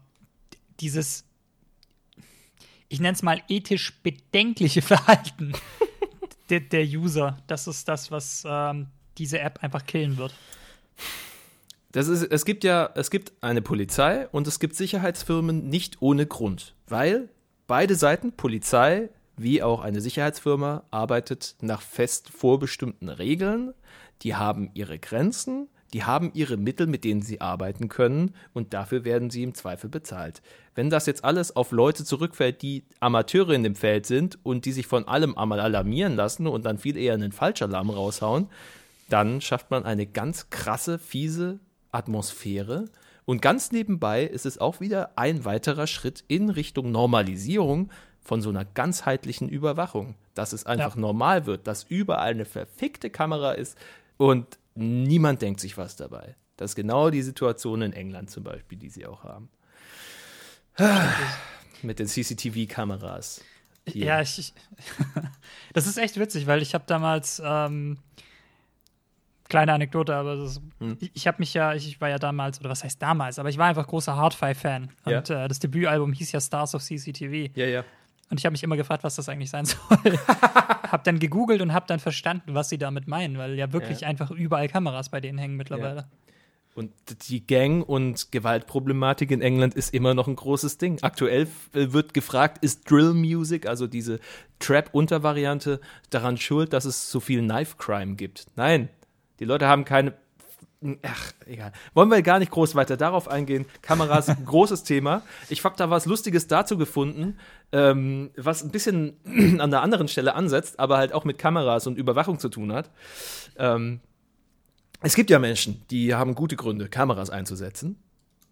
dieses, ich nenne es mal ethisch bedenkliche Verhalten der, der, User, das ist das, was ähm, diese App einfach killen wird. Das ist, es gibt ja, es gibt eine Polizei und es gibt Sicherheitsfirmen nicht ohne Grund, weil beide Seiten, Polizei wie auch eine Sicherheitsfirma, arbeitet nach fest vorbestimmten Regeln. Die haben ihre Grenzen die haben ihre Mittel, mit denen sie arbeiten können und dafür werden sie im Zweifel bezahlt. Wenn das jetzt alles auf Leute zurückfällt, die Amateure in dem Feld sind und die sich von allem einmal alarmieren lassen und dann viel eher einen Falschalarm raushauen, dann schafft man eine ganz krasse, fiese Atmosphäre. Und ganz nebenbei ist es auch wieder ein weiterer Schritt in Richtung Normalisierung von so einer ganzheitlichen Überwachung. Dass es einfach ja. normal wird, dass überall eine verfickte Kamera ist und niemand denkt sich was dabei. Das ist genau die Situation in England zum Beispiel, die sie auch haben. Mit den CCTV-Kameras. Ja, ich, ich das ist echt witzig, weil ich habe damals ähm, kleine Anekdote, aber das, hm. ich, ich habe mich ja, ich, war ja damals, oder was heißt damals, aber ich war einfach großer Hardfire-Fan. Ja. Und äh, das Debütalbum hieß ja Stars of CCTV. Ja, ja. Und ich habe mich immer gefragt, was das eigentlich sein soll. hab dann gegoogelt und hab dann verstanden, was sie damit meinen, weil ja wirklich ja. einfach überall Kameras bei denen hängen mittlerweile. Ja. Und die Gang- und Gewaltproblematik in England ist immer noch ein großes Ding. Aktuell äh, wird gefragt, ist Drill Music, also diese Trap-Untervariante, daran schuld, dass es so viel Knife Crime gibt? Nein, die Leute haben keine Ach, egal. Wollen wir gar nicht groß weiter darauf eingehen. Kameras, großes Thema. Ich habe da was Lustiges dazu gefunden, ähm, was ein bisschen an der anderen Stelle ansetzt, aber halt auch mit Kameras und Überwachung zu tun hat. Ähm, es gibt ja Menschen, die haben gute Gründe, Kameras einzusetzen.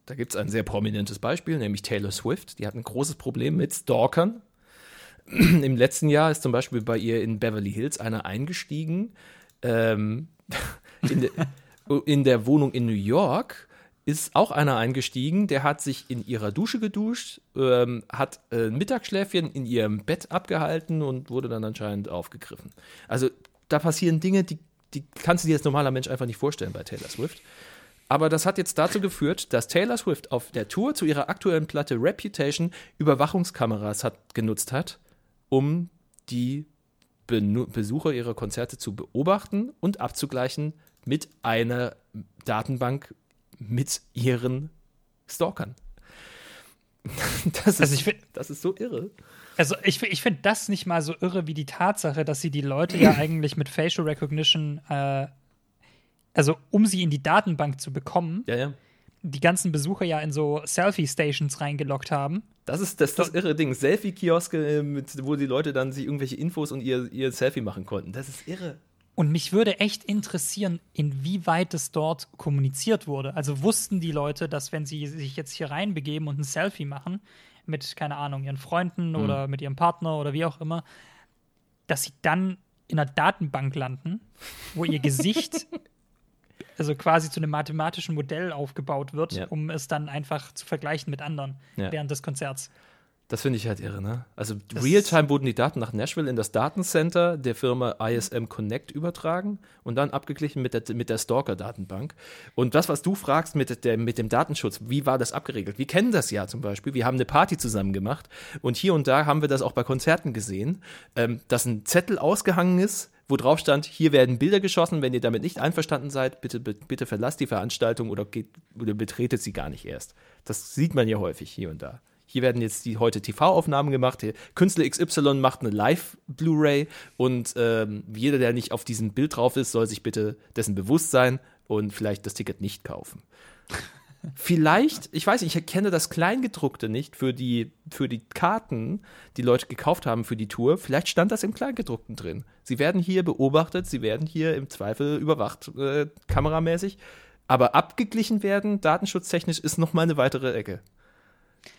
Da gibt es ein sehr prominentes Beispiel, nämlich Taylor Swift. Die hat ein großes Problem mit Stalkern. Im letzten Jahr ist zum Beispiel bei ihr in Beverly Hills einer eingestiegen. Ähm, in in der Wohnung in New York ist auch einer eingestiegen, der hat sich in ihrer Dusche geduscht, ähm, hat äh, ein Mittagsschläfchen in ihrem Bett abgehalten und wurde dann anscheinend aufgegriffen. Also da passieren Dinge, die, die kannst du dir als normaler Mensch einfach nicht vorstellen bei Taylor Swift. Aber das hat jetzt dazu geführt, dass Taylor Swift auf der Tour zu ihrer aktuellen Platte Reputation Überwachungskameras hat, genutzt hat, um die Be Besucher ihrer Konzerte zu beobachten und abzugleichen mit einer Datenbank mit ihren Stalkern. Das ist, also find, das ist so irre. Also ich, ich finde das nicht mal so irre wie die Tatsache, dass sie die Leute ja eigentlich mit Facial Recognition, äh, also um sie in die Datenbank zu bekommen, ja, ja. die ganzen Besucher ja in so Selfie-Stations reingeloggt haben. Das ist das, das irre Ding. Selfie-Kioske, äh, wo die Leute dann sich irgendwelche Infos und ihr, ihr Selfie machen konnten. Das ist irre. Und mich würde echt interessieren, inwieweit es dort kommuniziert wurde. Also wussten die Leute, dass wenn sie sich jetzt hier reinbegeben und ein Selfie machen mit, keine Ahnung, ihren Freunden mhm. oder mit ihrem Partner oder wie auch immer, dass sie dann in einer Datenbank landen, wo ihr Gesicht also quasi zu einem mathematischen Modell aufgebaut wird, ja. um es dann einfach zu vergleichen mit anderen ja. während des Konzerts. Das finde ich halt irre, ne? Also Realtime wurden die Daten nach Nashville in das Datencenter der Firma ISM Connect übertragen und dann abgeglichen mit der, mit der Stalker-Datenbank. Und das, was du fragst mit, der, mit dem Datenschutz, wie war das abgeregelt? Wir kennen das ja zum Beispiel. Wir haben eine Party zusammen gemacht und hier und da haben wir das auch bei Konzerten gesehen, ähm, dass ein Zettel ausgehangen ist, wo drauf stand, hier werden Bilder geschossen, wenn ihr damit nicht einverstanden seid, bitte, bitte verlasst die Veranstaltung oder, geht, oder betretet sie gar nicht erst. Das sieht man ja häufig hier und da. Hier werden jetzt die heute TV-Aufnahmen gemacht. Der Künstler XY macht eine Live-Blu-ray und ähm, jeder, der nicht auf diesem Bild drauf ist, soll sich bitte dessen bewusst sein und vielleicht das Ticket nicht kaufen. vielleicht, ich weiß nicht, ich kenne das Kleingedruckte nicht für die, für die Karten, die Leute gekauft haben für die Tour. Vielleicht stand das im Kleingedruckten drin. Sie werden hier beobachtet, sie werden hier im Zweifel überwacht, äh, kameramäßig. Aber abgeglichen werden, datenschutztechnisch, ist nochmal eine weitere Ecke.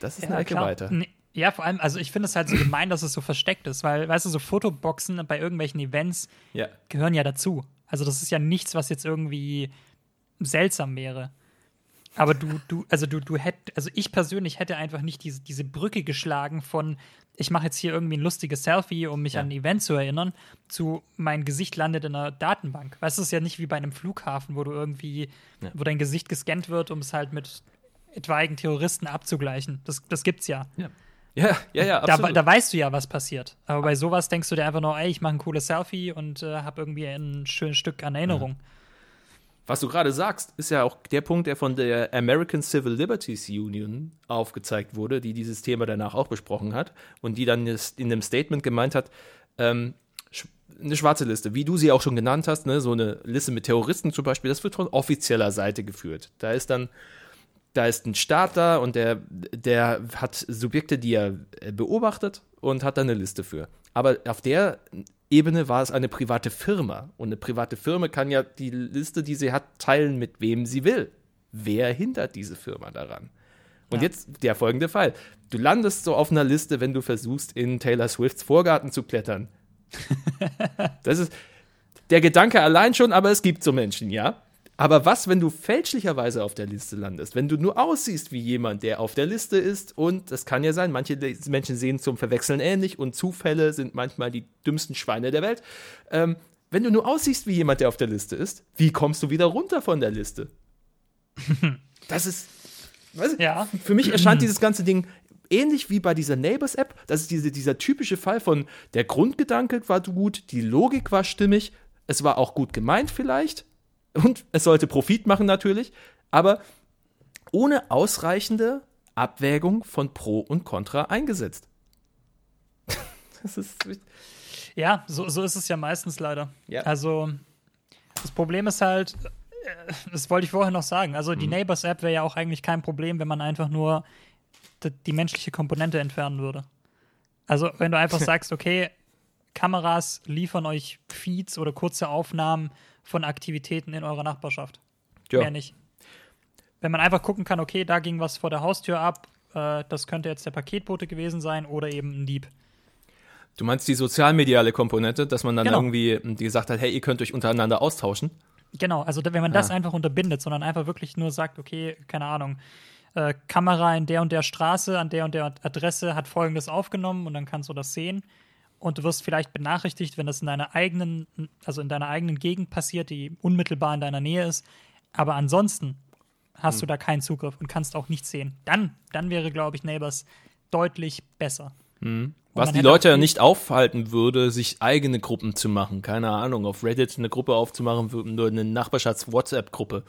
Das ist ja, eine Ecke klar. weiter. Nee. Ja, vor allem, also ich finde es halt so gemein, dass es so versteckt ist, weil, weißt du, so Fotoboxen bei irgendwelchen Events ja. gehören ja dazu. Also das ist ja nichts, was jetzt irgendwie seltsam wäre. Aber du, du, also du, du hättest, also ich persönlich hätte einfach nicht diese, diese Brücke geschlagen von, ich mache jetzt hier irgendwie ein lustiges Selfie, um mich ja. an ein Event zu erinnern, zu mein Gesicht landet in einer Datenbank. Weißt du, es ist ja nicht wie bei einem Flughafen, wo du irgendwie, ja. wo dein Gesicht gescannt wird, um es halt mit etwaigen Terroristen abzugleichen. Das, das gibt's ja. Ja. Ja, ja, ja, absolut. Da, da weißt du ja, was passiert. Aber bei sowas denkst du dir einfach nur, ey, ich mache ein cooles Selfie und äh, habe irgendwie ein schönes Stück an Erinnerung. Was du gerade sagst, ist ja auch der Punkt, der von der American Civil Liberties Union aufgezeigt wurde, die dieses Thema danach auch besprochen hat und die dann in einem Statement gemeint hat, ähm, eine schwarze Liste, wie du sie auch schon genannt hast, ne, so eine Liste mit Terroristen zum Beispiel, das wird von offizieller Seite geführt. Da ist dann da ist ein Staat da und der, der hat Subjekte, die er äh, beobachtet und hat da eine Liste für. Aber auf der Ebene war es eine private Firma. Und eine private Firma kann ja die Liste, die sie hat, teilen mit wem sie will. Wer hindert diese Firma daran? Und ja. jetzt der folgende Fall. Du landest so auf einer Liste, wenn du versuchst, in Taylor Swifts Vorgarten zu klettern. das ist der Gedanke allein schon, aber es gibt so Menschen, ja? Aber was, wenn du fälschlicherweise auf der Liste landest? Wenn du nur aussiehst wie jemand, der auf der Liste ist und das kann ja sein, manche Menschen sehen zum Verwechseln ähnlich und Zufälle sind manchmal die dümmsten Schweine der Welt. Ähm, wenn du nur aussiehst wie jemand, der auf der Liste ist, wie kommst du wieder runter von der Liste? das ist. Weißt, ja. Für mich erscheint dieses ganze Ding ähnlich wie bei dieser Neighbors-App. Das ist diese, dieser typische Fall von der Grundgedanke war gut, die Logik war stimmig, es war auch gut gemeint vielleicht, und es sollte Profit machen natürlich, aber ohne ausreichende Abwägung von Pro und Contra eingesetzt. das ist. Ja, so, so ist es ja meistens leider. Ja. Also, das Problem ist halt, äh, das wollte ich vorher noch sagen. Also, die mhm. Neighbors-App wäre ja auch eigentlich kein Problem, wenn man einfach nur die, die menschliche Komponente entfernen würde. Also, wenn du einfach sagst, okay, Kameras liefern euch Feeds oder kurze Aufnahmen von Aktivitäten in eurer Nachbarschaft. Ja. Mehr nicht. Wenn man einfach gucken kann, okay, da ging was vor der Haustür ab, äh, das könnte jetzt der Paketbote gewesen sein oder eben ein Dieb. Du meinst die sozialmediale Komponente, dass man dann genau. irgendwie gesagt hat, hey, ihr könnt euch untereinander austauschen? Genau, also wenn man das ah. einfach unterbindet, sondern einfach wirklich nur sagt, okay, keine Ahnung, äh, Kamera in der und der Straße, an der und der Adresse hat folgendes aufgenommen und dann kannst du das sehen und du wirst vielleicht benachrichtigt, wenn das in deiner eigenen, also in deiner eigenen Gegend passiert, die unmittelbar in deiner Nähe ist. Aber ansonsten hast hm. du da keinen Zugriff und kannst auch nichts sehen. Dann, dann wäre, glaube ich, Neighbors deutlich besser. Mhm. Was die Leute ja nicht aufhalten würde, sich eigene Gruppen zu machen. Keine Ahnung, auf Reddit eine Gruppe aufzumachen, nur eine Nachbarschafts-WhatsApp-Gruppe.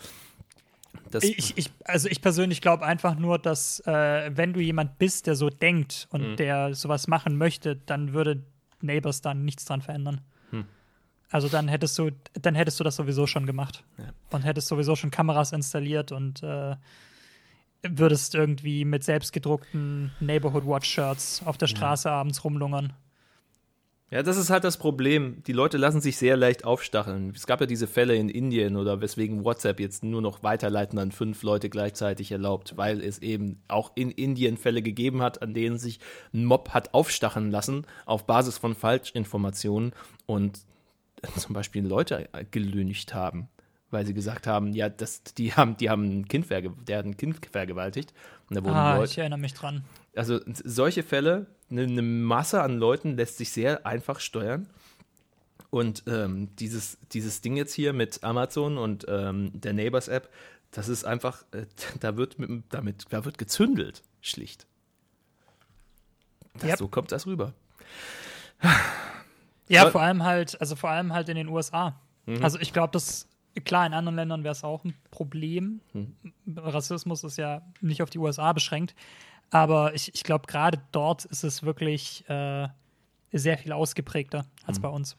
Ich, ich, also ich persönlich glaube einfach nur, dass äh, wenn du jemand bist, der so denkt und mhm. der sowas machen möchte, dann würde Neighbors dann nichts dran verändern. Hm. Also dann hättest du, dann hättest du das sowieso schon gemacht. Ja. Und hättest sowieso schon Kameras installiert und äh, würdest irgendwie mit selbstgedruckten Neighborhood Watch Shirts auf der Straße ja. abends rumlungern. Ja, das ist halt das Problem. Die Leute lassen sich sehr leicht aufstacheln. Es gab ja diese Fälle in Indien oder weswegen WhatsApp jetzt nur noch weiterleiten an fünf Leute gleichzeitig erlaubt, weil es eben auch in Indien Fälle gegeben hat, an denen sich ein Mob hat aufstacheln lassen auf Basis von Falschinformationen und zum Beispiel Leute gelüncht haben weil sie gesagt haben, ja, das, die haben, die haben ein Kind, der hat ein Kind vergewaltigt. ah, Leute, ich erinnere mich dran. Also solche Fälle, eine, eine, Masse an Leuten lässt sich sehr einfach steuern. Und ähm, dieses, dieses Ding jetzt hier mit Amazon und ähm, der Neighbors App, das ist einfach, äh, da wird mit, damit, da wird gezündelt, schlicht. Das, yep. So kommt das rüber. Ja, vor allem halt, also vor allem halt in den USA. Mhm. Also ich glaube, das Klar, in anderen Ländern wäre es auch ein Problem. Hm. Rassismus ist ja nicht auf die USA beschränkt. Aber ich, ich glaube, gerade dort ist es wirklich äh, sehr viel ausgeprägter als hm. bei uns.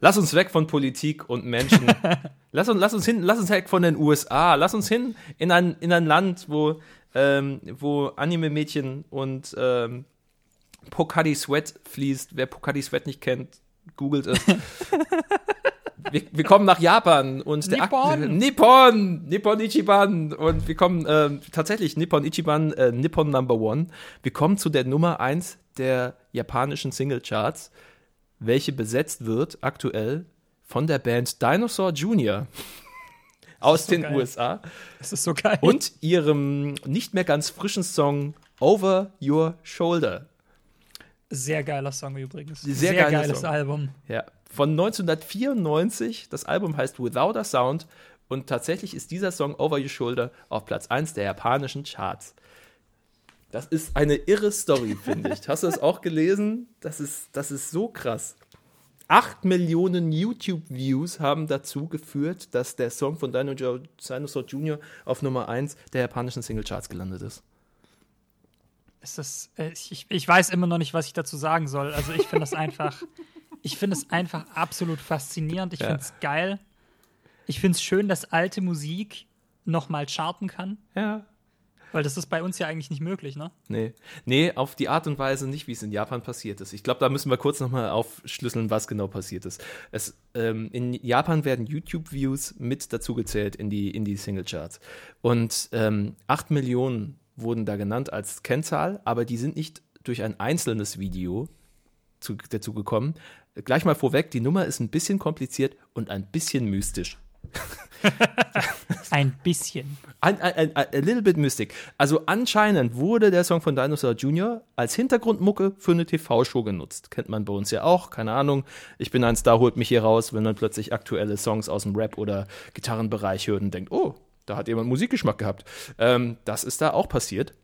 Lass uns weg von Politik und Menschen. lass, uns, lass, uns hin, lass uns weg von den USA. Lass uns hin in ein, in ein Land, wo, ähm, wo Anime-Mädchen und ähm, Pokadi Sweat fließt. Wer Pokadi Sweat nicht kennt, googelt es. wir, wir kommen nach Japan und der Nippon. Nippon, Nippon Ichiban und wir kommen äh, tatsächlich Nippon Ichiban, äh, Nippon Number One. Wir kommen zu der Nummer 1 der japanischen Singlecharts, welche besetzt wird aktuell von der Band Dinosaur Jr. aus so den geil. USA. Das ist so geil. Und ihrem nicht mehr ganz frischen Song Over Your Shoulder. Sehr geiler Song übrigens. Sehr, Sehr geiles Song. Album. Ja, von 1994. Das Album heißt Without a Sound und tatsächlich ist dieser Song Over Your Shoulder auf Platz 1 der japanischen Charts. Das ist eine irre Story, finde ich. Hast du das auch gelesen? Das ist, das ist so krass. 8 Millionen YouTube-Views haben dazu geführt, dass der Song von Dinosaur Jr. auf Nummer 1 der japanischen Singlecharts gelandet ist. Ist das, äh, ich, ich weiß immer noch nicht, was ich dazu sagen soll. Also ich finde das einfach ich finde es einfach absolut faszinierend. Ich ja. finde es geil. Ich finde es schön, dass alte Musik nochmal charten kann. Ja. Weil das ist bei uns ja eigentlich nicht möglich, ne? Nee. Nee, auf die Art und Weise nicht, wie es in Japan passiert ist. Ich glaube, da müssen wir kurz nochmal aufschlüsseln, was genau passiert ist. Es, ähm, in Japan werden YouTube-Views mit dazugezählt in die, in die Singlecharts. Und ähm, 8 Millionen wurden da genannt als Kennzahl, aber die sind nicht durch ein einzelnes Video zu, dazu gekommen, gleich mal vorweg, die Nummer ist ein bisschen kompliziert und ein bisschen mystisch. ein bisschen. Ein, ein, ein, a little bit mystic. Also anscheinend wurde der Song von Dinosaur Jr. als Hintergrundmucke für eine TV-Show genutzt. Kennt man bei uns ja auch, keine Ahnung. Ich bin ein Star, holt mich hier raus, wenn man plötzlich aktuelle Songs aus dem Rap- oder Gitarrenbereich hört und denkt, oh, da hat jemand Musikgeschmack gehabt. Ähm, das ist da auch passiert.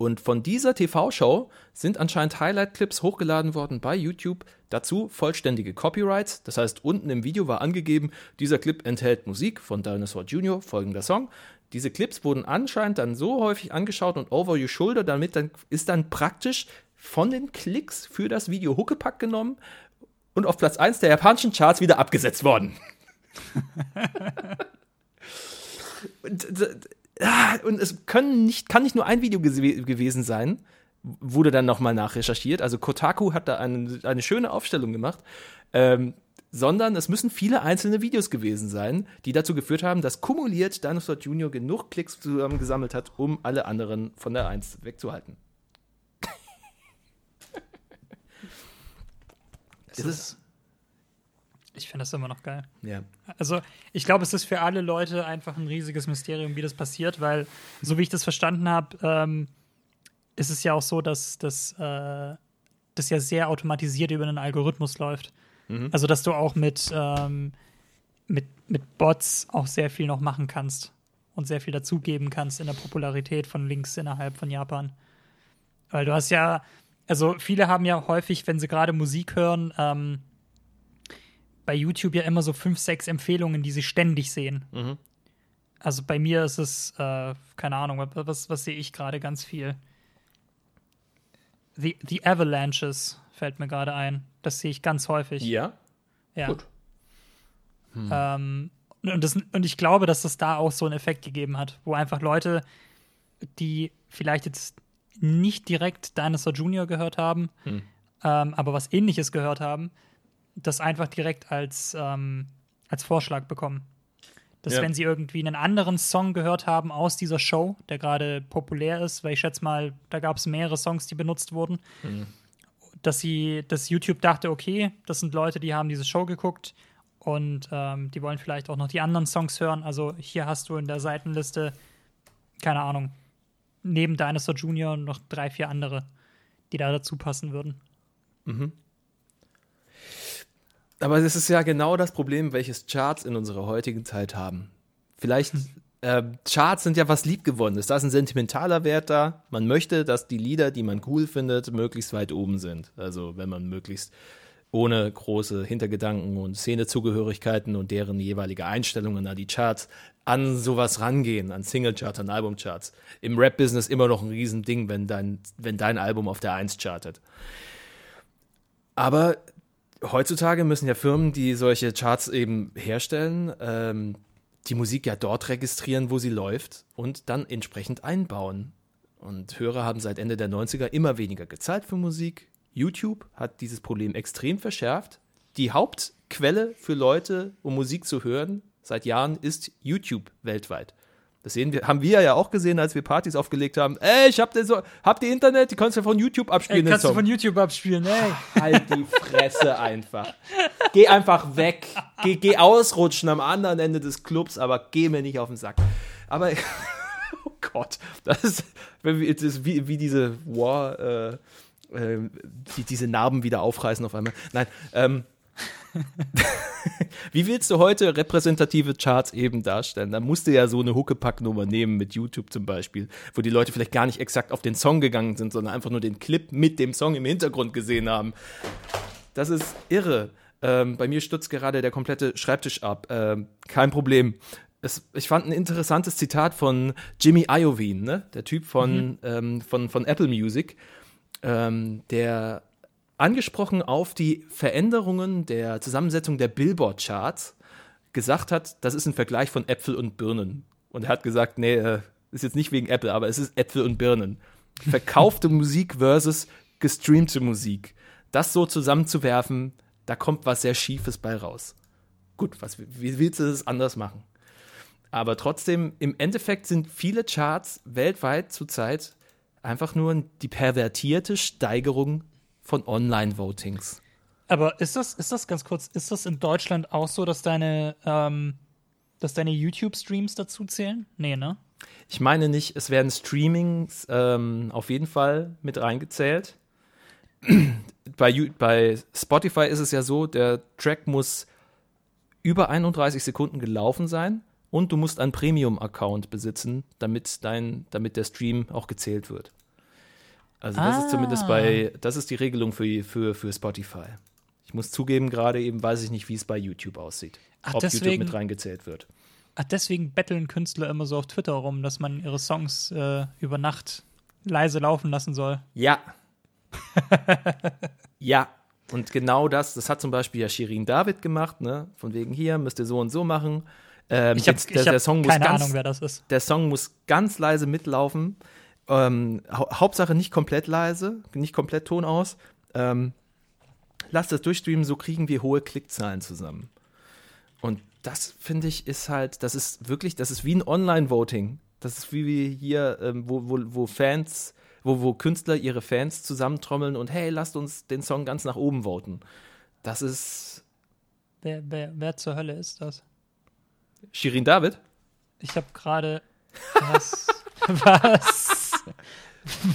Und von dieser TV-Show sind anscheinend Highlight-Clips hochgeladen worden bei YouTube. Dazu vollständige Copyrights. Das heißt, unten im Video war angegeben, dieser Clip enthält Musik von Dinosaur Jr., folgender Song. Diese Clips wurden anscheinend dann so häufig angeschaut und over your shoulder, damit dann ist dann praktisch von den Klicks für das Video Huckepack genommen und auf Platz 1 der japanischen Charts wieder abgesetzt worden. und, und es können nicht, kann nicht nur ein Video gewesen sein, wurde dann nochmal nachrecherchiert. Also Kotaku hat da eine, eine schöne Aufstellung gemacht. Ähm, sondern es müssen viele einzelne Videos gewesen sein, die dazu geführt haben, dass kumuliert Dinosaur Jr. genug Klicks zusammengesammelt hat, um alle anderen von der 1 wegzuhalten. das ist ich finde das immer noch geil. Ja. Also, ich glaube, es ist für alle Leute einfach ein riesiges Mysterium, wie das passiert, weil, so wie ich das verstanden habe, ähm, ist es ja auch so, dass, dass äh, das ja sehr automatisiert über einen Algorithmus läuft. Mhm. Also, dass du auch mit, ähm, mit, mit Bots auch sehr viel noch machen kannst und sehr viel dazugeben kannst in der Popularität von Links innerhalb von Japan. Weil du hast ja, also viele haben ja häufig, wenn sie gerade Musik hören, ähm, bei YouTube ja immer so fünf, sechs Empfehlungen, die sie ständig sehen. Mhm. Also bei mir ist es, äh, keine Ahnung, was, was sehe ich gerade ganz viel? The, The Avalanches fällt mir gerade ein. Das sehe ich ganz häufig. Ja? Ja. Gut. Hm. Ähm, und, das, und ich glaube, dass das da auch so einen Effekt gegeben hat, wo einfach Leute, die vielleicht jetzt nicht direkt Dinosaur Junior gehört haben, hm. ähm, aber was ähnliches gehört haben, das einfach direkt als, ähm, als Vorschlag bekommen. Dass ja. wenn sie irgendwie einen anderen Song gehört haben aus dieser Show, der gerade populär ist, weil ich schätze mal, da gab es mehrere Songs, die benutzt wurden, mhm. dass sie, dass YouTube dachte, okay, das sind Leute, die haben diese Show geguckt und ähm, die wollen vielleicht auch noch die anderen Songs hören. Also hier hast du in der Seitenliste, keine Ahnung, neben Dinosaur Junior noch drei, vier andere, die da dazu passen würden. Mhm. Aber das ist ja genau das Problem, welches Charts in unserer heutigen Zeit haben. Vielleicht, äh, Charts sind ja was Liebgewonnenes. Da ist ein sentimentaler Wert da. Man möchte, dass die Lieder, die man cool findet, möglichst weit oben sind. Also, wenn man möglichst ohne große Hintergedanken und Szenezugehörigkeiten und deren jeweilige Einstellungen an die Charts an sowas rangehen, an Singlecharts, an Albumcharts. Im Rap-Business immer noch ein Riesending, wenn dein, wenn dein Album auf der Eins chartet. Aber heutzutage müssen ja Firmen, die solche Charts eben herstellen, ähm, die Musik ja dort registrieren, wo sie läuft und dann entsprechend einbauen. Und Hörer haben seit Ende der 90er immer weniger gezahlt für Musik. YouTube hat dieses Problem extrem verschärft. Die Hauptquelle für Leute, um Musik zu hören, seit Jahren ist YouTube weltweit. Das sehen wir, haben wir ja auch gesehen, als wir Partys aufgelegt haben. Ey, ich hab, so, habt ihr Internet? Die kannst du von YouTube abspielen. Ey, kannst du von YouTube abspielen, ey. Halt die Fresse einfach. Geh einfach weg. Geh, geh ausrutschen am anderen Ende des Clubs, aber geh mir nicht auf den Sack. Aber, oh Gott, das ist, das ist wie, wie diese War, äh, äh, die, diese Narben wieder aufreißen auf einmal. Nein, ähm, Wie willst du heute repräsentative Charts eben darstellen? Da musst du ja so eine Huckepack-Nummer nehmen mit YouTube zum Beispiel, wo die Leute vielleicht gar nicht exakt auf den Song gegangen sind, sondern einfach nur den Clip mit dem Song im Hintergrund gesehen haben. Das ist irre. Ähm, bei mir stürzt gerade der komplette Schreibtisch ab. Ähm, kein Problem. Es, ich fand ein interessantes Zitat von Jimmy Iovine, ne? der Typ von, mhm. ähm, von, von Apple Music, ähm, der angesprochen auf die Veränderungen der Zusammensetzung der Billboard-Charts gesagt hat, das ist ein Vergleich von Äpfel und Birnen. Und er hat gesagt, nee, äh, ist jetzt nicht wegen Apple, aber es ist Äpfel und Birnen. Verkaufte Musik versus gestreamte Musik. Das so zusammenzuwerfen, da kommt was sehr Schiefes bei raus. Gut, was, wie willst du das anders machen? Aber trotzdem, im Endeffekt sind viele Charts weltweit zurzeit einfach nur die pervertierte Steigerung von Online-Votings. Aber ist das, ist das ganz kurz, ist das in Deutschland auch so, dass deine, ähm, dass deine YouTube-Streams dazu zählen? Nee, ne? Ich meine nicht, es werden Streamings ähm, auf jeden Fall mit reingezählt. bei, bei Spotify ist es ja so, der Track muss über 31 Sekunden gelaufen sein und du musst einen Premium-Account besitzen, damit, dein, damit der Stream auch gezählt wird. Also das ah. ist zumindest bei, das ist die Regelung für, für, für Spotify. Ich muss zugeben, gerade eben weiß ich nicht, wie es bei YouTube aussieht. Ach, ob deswegen, YouTube mit reingezählt wird. Ach, deswegen betteln Künstler immer so auf Twitter rum, dass man ihre Songs äh, über Nacht leise laufen lassen soll. Ja. ja. Und genau das, das hat zum Beispiel ja Shirin David gemacht, ne? Von wegen hier, müsst ihr so und so machen. Ähm, ich habe keine ganz, Ahnung, wer das ist. Der Song muss ganz leise mitlaufen. Ähm, hau Hauptsache nicht komplett leise, nicht komplett Ton aus. Ähm, lass das durchstreamen, so kriegen wir hohe Klickzahlen zusammen. Und das finde ich ist halt, das ist wirklich, das ist wie ein Online-Voting. Das ist wie wir hier, ähm, wo, wo, wo Fans, wo, wo Künstler ihre Fans zusammentrommeln und hey, lasst uns den Song ganz nach oben voten. Das ist. Wer, wer, wer zur Hölle ist das? Shirin David? Ich habe gerade. Was? was?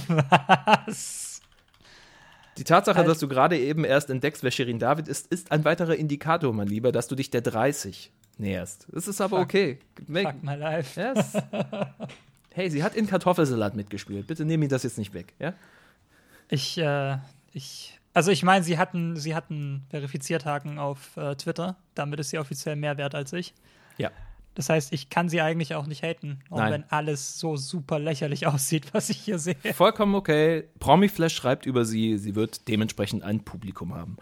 Was? Die Tatsache, dass du gerade eben erst entdeckst, wer Shirin David ist, ist ein weiterer Indikator, mein Lieber, dass du dich der 30 näherst. Das ist aber fuck, okay. Fuck my life. Yes. Hey, sie hat in Kartoffelsalat mitgespielt. Bitte nehme mir das jetzt nicht weg, ja? Ich, äh, ich, also ich meine, sie hatten, sie hatten Verifizierthaken auf äh, Twitter. Damit ist sie offiziell mehr wert als ich. Ja. Das heißt, ich kann sie eigentlich auch nicht haten, auch Nein. wenn alles so super lächerlich aussieht, was ich hier sehe. Vollkommen okay. Promiflash schreibt über sie, sie wird dementsprechend ein Publikum haben.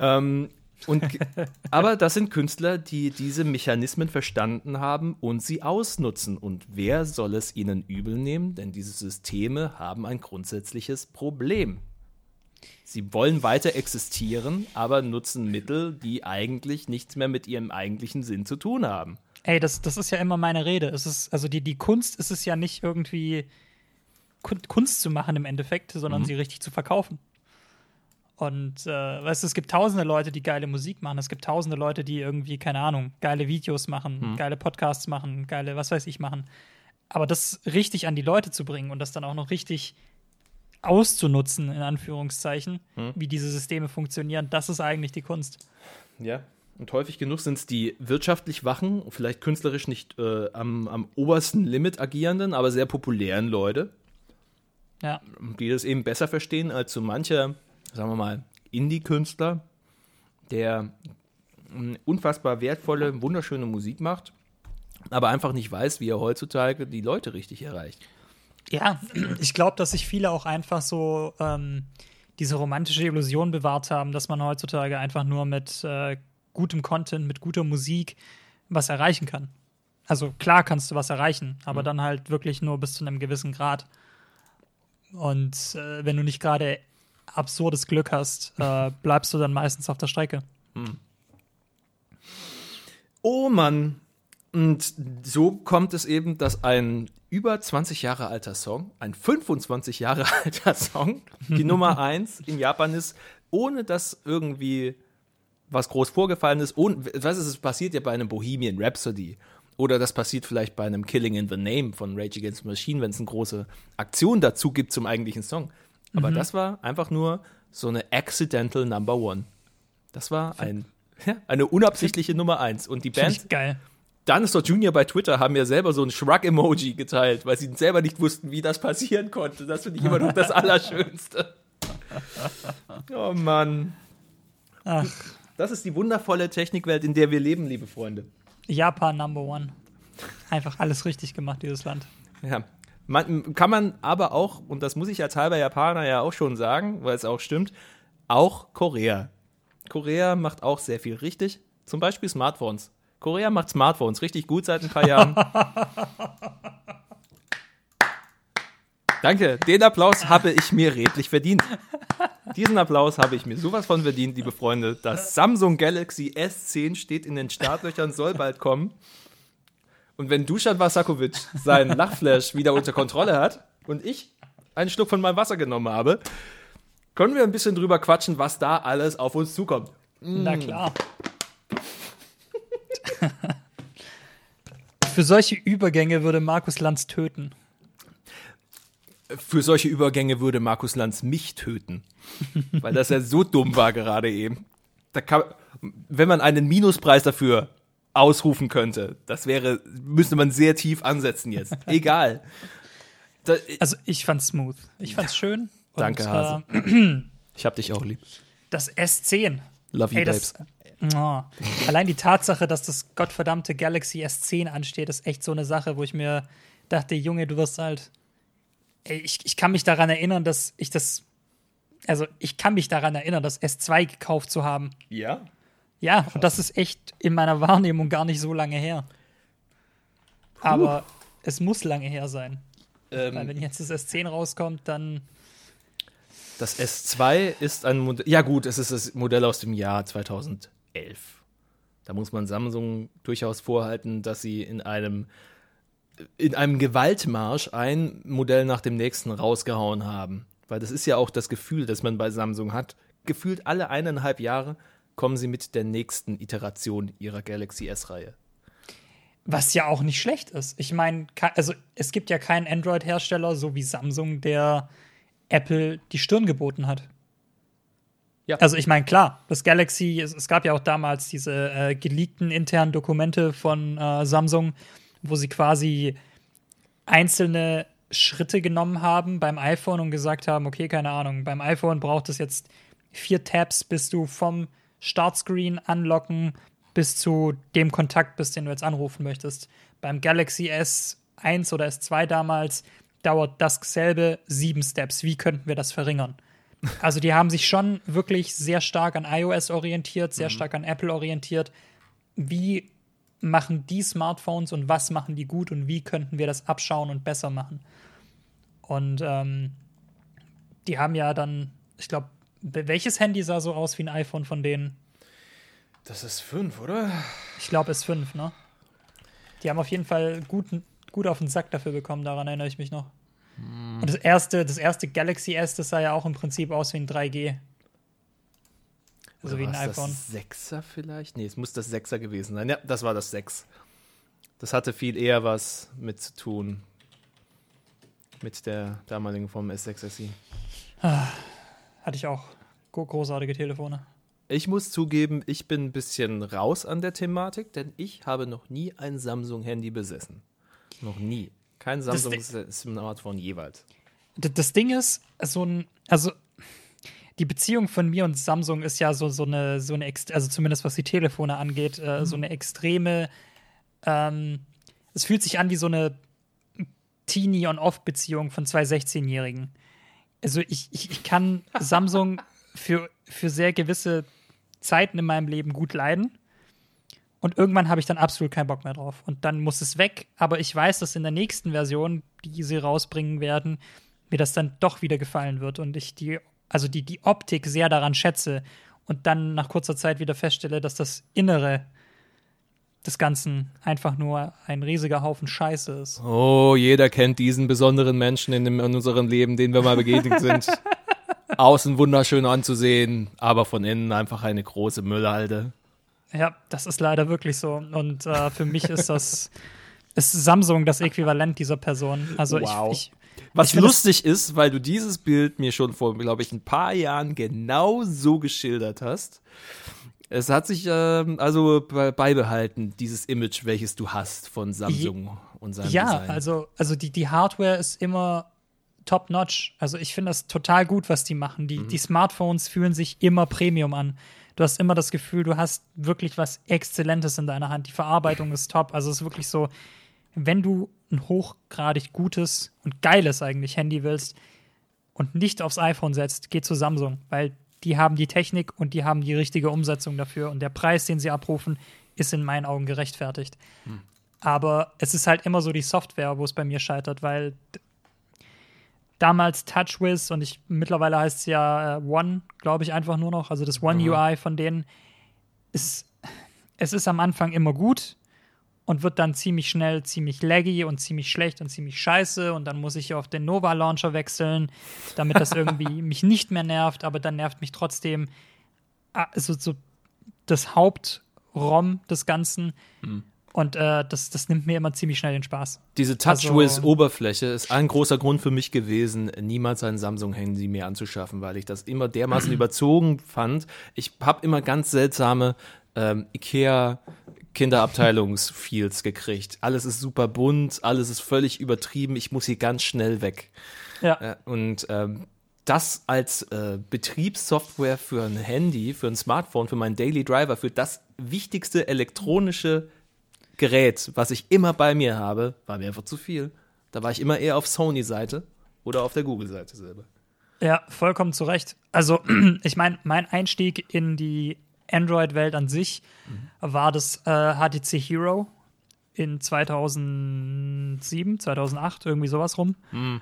Ähm, und, aber das sind Künstler, die diese Mechanismen verstanden haben und sie ausnutzen. Und wer soll es ihnen übel nehmen? Denn diese Systeme haben ein grundsätzliches Problem. Sie wollen weiter existieren, aber nutzen Mittel, die eigentlich nichts mehr mit ihrem eigentlichen Sinn zu tun haben. Ey, das, das ist ja immer meine Rede. Es ist, also die, die Kunst ist es ja nicht irgendwie Kun- Kunst zu machen im Endeffekt, sondern sie richtig zu verkaufen. Und äh, weißt du, es gibt tausende Leute, die geile Musik machen. Es gibt tausende Leute, die irgendwie, keine Ahnung, geile Videos machen, geile Podcasts machen, geile, was weiß ich, machen. Aber das richtig an die Leute zu bringen und das dann auch noch richtig auszunutzen, in Anführungszeichen, wie diese Systeme funktionieren, das ist eigentlich die Kunst. Ja. Und häufig genug sind es die wirtschaftlich wachen, vielleicht künstlerisch nicht äh, am, am obersten Limit agierenden, aber sehr populären Leute, Ja. die das eben besser verstehen als so mancher, sagen wir mal, Indie-Künstler, der mh, unfassbar wertvolle, wunderschöne Musik macht, aber einfach nicht weiß, wie er heutzutage die Leute richtig erreicht. Ja, ich glaube, dass sich viele auch einfach so ähm, diese romantische Illusion bewahrt haben, dass man heutzutage einfach nur mit äh, gutem Content, mit guter Musik was erreichen kann. Also klar kannst du was erreichen, aber dann halt wirklich nur bis zu einem gewissen Grad. Und äh, wenn du nicht gerade absurdes Glück hast, äh, bleibst du dann meistens auf der Strecke. Oh Mann. Und so kommt es eben, dass ein über 20 Jahre alter Song, ein 25 Jahre alter Song, die Nummer 1 in Japan ist, ohne dass irgendwie was groß vorgefallen ist. Ohne, was ist, es passiert ja bei einem Bohemian Rhapsody. Oder das passiert vielleicht bei einem Killing in the Name von Rage Against the Machine, wenn es eine große Aktion dazu gibt zum eigentlichen Song. Aber das war einfach nur so eine accidental Number One. Das war ein, ja, eine unabsichtliche Nummer 1. Und die Band geil. Dinosaur Jr. bei Twitter haben ja selber so ein Shrug-Emoji geteilt, weil sie selber nicht wussten, wie das passieren konnte. Das finde ich immer noch das Allerschönste. Oh Mann. Ach, Das ist die wundervolle Technikwelt, in der wir leben, liebe Freunde. Japan Number One. Einfach alles richtig gemacht, dieses Land. Ja. Man, kann man aber auch, und das muss ich als halber Japaner ja auch schon sagen, weil es auch stimmt, auch Korea. Korea macht auch sehr viel richtig. Zum Beispiel Smartphones. Korea macht Smartphones richtig gut seit ein paar Jahren. Danke, den Applaus habe ich mir redlich verdient. Diesen Applaus habe ich mir sowas von verdient, liebe Freunde. Das Samsung Galaxy S10 steht in den Startlöchern, soll bald kommen. Und wenn Dusan Vasakovic seinen Lachflash wieder unter Kontrolle hat und ich einen Schluck von meinem Wasser genommen habe, können wir ein bisschen drüber quatschen, was da alles auf uns zukommt. Na klar. Für solche Übergänge würde Markus Lanz töten. Für solche Übergänge würde Markus Lanz mich töten. Weil das ja so dumm war gerade eben. Da kann, wenn man einen Minuspreis dafür ausrufen könnte, das wäre, müsste man sehr tief ansetzen jetzt. Egal. Da, Also ich fand's smooth. Ich fand's schön. Und, Danke, Hase. Äh, ich hab dich auch lieb. das S10. Love you, Ey, Babes. das, oh, allein die Tatsache, dass das gottverdammte Galaxy S10 ansteht, ist echt so eine Sache, wo ich mir dachte, Junge, du wirst alt. Ich, ich kann mich daran erinnern, dass ich das. Also, ich kann mich daran erinnern, das S2 gekauft zu haben. Ja? Ja, und das ist echt in meiner Wahrnehmung gar nicht so lange her. Aber es muss lange her sein. Weil Ähm, wenn jetzt das S10 rauskommt, dann. Das S2 ist ein Modell. Ja, gut, es ist das Modell aus dem Jahr 2011. Da muss man Samsung durchaus vorhalten, dass sie in einem, in einem Gewaltmarsch ein Modell nach dem nächsten rausgehauen haben. Weil das ist ja auch das Gefühl, das man bei Samsung hat. Gefühlt alle eineinhalb Jahre kommen sie mit der nächsten Iteration ihrer Galaxy S-Reihe. Was ja auch nicht schlecht ist. Ich meine, also es gibt ja keinen Android-Hersteller, so wie Samsung, der Apple die Stirn geboten hat. Ja. Also ich meine, klar, das Galaxy, es, es gab ja auch damals diese äh, geleakten internen Dokumente von äh, Samsung, wo sie quasi einzelne Schritte genommen haben beim iPhone und gesagt haben, okay, keine Ahnung, beim iPhone braucht es jetzt vier Tabs, bis du vom Startscreen anlocken bis zu dem Kontakt bist, den du jetzt anrufen möchtest. Beim Galaxy S1 oder S2 damals dauert dasselbe sieben Steps. Wie könnten wir das verringern? Also die haben sich schon wirklich sehr stark an iOS orientiert, sehr mhm. stark an Apple orientiert. Wie machen die Smartphones und was machen die gut und wie könnten wir das abschauen und besser machen? Und ähm, die haben ja dann, ich glaube, welches Handy sah so aus wie ein iPhone von denen? Das ist 5, oder? Ich glaube, es ist 5, ne? Die haben auf jeden Fall gut, gut auf den Sack dafür bekommen, daran erinnere ich mich noch. Hm. Und das erste, das erste Galaxy S, das sah ja auch im Prinzip aus wie ein 3G. Oder wie ein iPhone. Das 6er vielleicht? Nee, es muss das 6er gewesen sein. Ja, das war das 6. Das hatte viel eher was mit zu tun. Mit der damaligen Form S6 SI. Ah, hatte ich auch großartige Telefone. Ich muss zugeben, ich bin ein bisschen raus an der Thematik, denn ich habe noch nie ein Samsung-Handy besessen. Noch nie. Kein Samsung-Smartphone jeweils. Das Ding ist, so ein, also die Beziehung von mir und Samsung ist ja so, so eine, so eine, also zumindest was die Telefone angeht, äh, mhm. so eine extreme, ähm, es fühlt sich an wie so eine Teenie-on-Off-Beziehung von zwei 16-Jährigen. Also ich, ich, ich kann Samsung für, für sehr gewisse Zeiten in meinem Leben gut leiden. Und irgendwann habe ich dann absolut keinen Bock mehr drauf. Und dann muss es weg. Aber ich weiß, dass in der nächsten Version, die sie rausbringen werden, mir das dann doch wieder gefallen wird und ich die, also die, die Optik sehr daran schätze und dann nach kurzer Zeit wieder feststelle, dass das Innere des Ganzen einfach nur ein riesiger Haufen Scheiße ist. Oh, jeder kennt diesen besonderen Menschen in, dem, in unserem Leben, den wir mal begegnet sind. Außen wunderschön anzusehen, aber von innen einfach eine große Müllhalde. Ja, das ist leider wirklich so. Und äh, für mich ist das ist Samsung das Äquivalent dieser Person. Also wow. ich, ich was lustig ist, weil du dieses Bild mir schon vor, glaube ich, ein paar Jahren genau so geschildert hast. Es hat sich ähm, also beibehalten, dieses Image, welches du hast von Samsung und seinem ja, Design. Ja, also, also die, die Hardware ist immer top-notch. Also ich finde das total gut, was die machen. Die, mhm. die Smartphones fühlen sich immer Premium an. Du hast immer das Gefühl, du hast wirklich was Exzellentes in deiner Hand. Die Verarbeitung ist top. Also es ist wirklich so, wenn du ein hochgradig gutes und geiles eigentlich Handy willst und nicht aufs iPhone setzt, geh zu Samsung, weil die haben die Technik und die haben die richtige Umsetzung dafür und der Preis, den sie abrufen, ist in meinen Augen gerechtfertigt. Hm. Aber es ist halt immer so die Software, wo es bei mir scheitert, weil damals TouchWiz und ich mittlerweile heißt es ja äh, One, glaube ich, einfach nur noch. Also das One mhm. UI von denen ist, es ist am Anfang immer gut und wird dann ziemlich schnell ziemlich laggy und ziemlich schlecht und ziemlich scheiße und dann muss ich auf den Nova Launcher wechseln, damit das irgendwie mich nicht mehr nervt, aber dann nervt mich trotzdem also so das Haupt-ROM des Ganzen. Mhm. Und äh, das, das nimmt mir immer ziemlich schnell den Spaß. Diese TouchWiz-Oberfläche ist ein großer Grund für mich gewesen, niemals ein Samsung-Handy mehr anzuschaffen, weil ich das immer dermaßen überzogen fand. Ich habe immer ganz seltsame ähm, Ikea Kinderabteilungsfeels gekriegt. Alles ist super bunt, alles ist völlig übertrieben, ich muss hier ganz schnell weg. Ja. Äh, und ähm, das als äh, Betriebssoftware für ein Handy, für ein Smartphone, für meinen Daily Driver, für das wichtigste elektronische Gerät, was ich immer bei mir habe, war mir einfach zu viel. Da war ich immer eher auf Sony-Seite oder auf der Google-Seite selber. Ja, vollkommen zu Recht. Also, ich meine, mein Einstieg in die Android-Welt an sich mhm. war das äh, HTC Hero in 2007, 2008, irgendwie sowas rum. Mhm.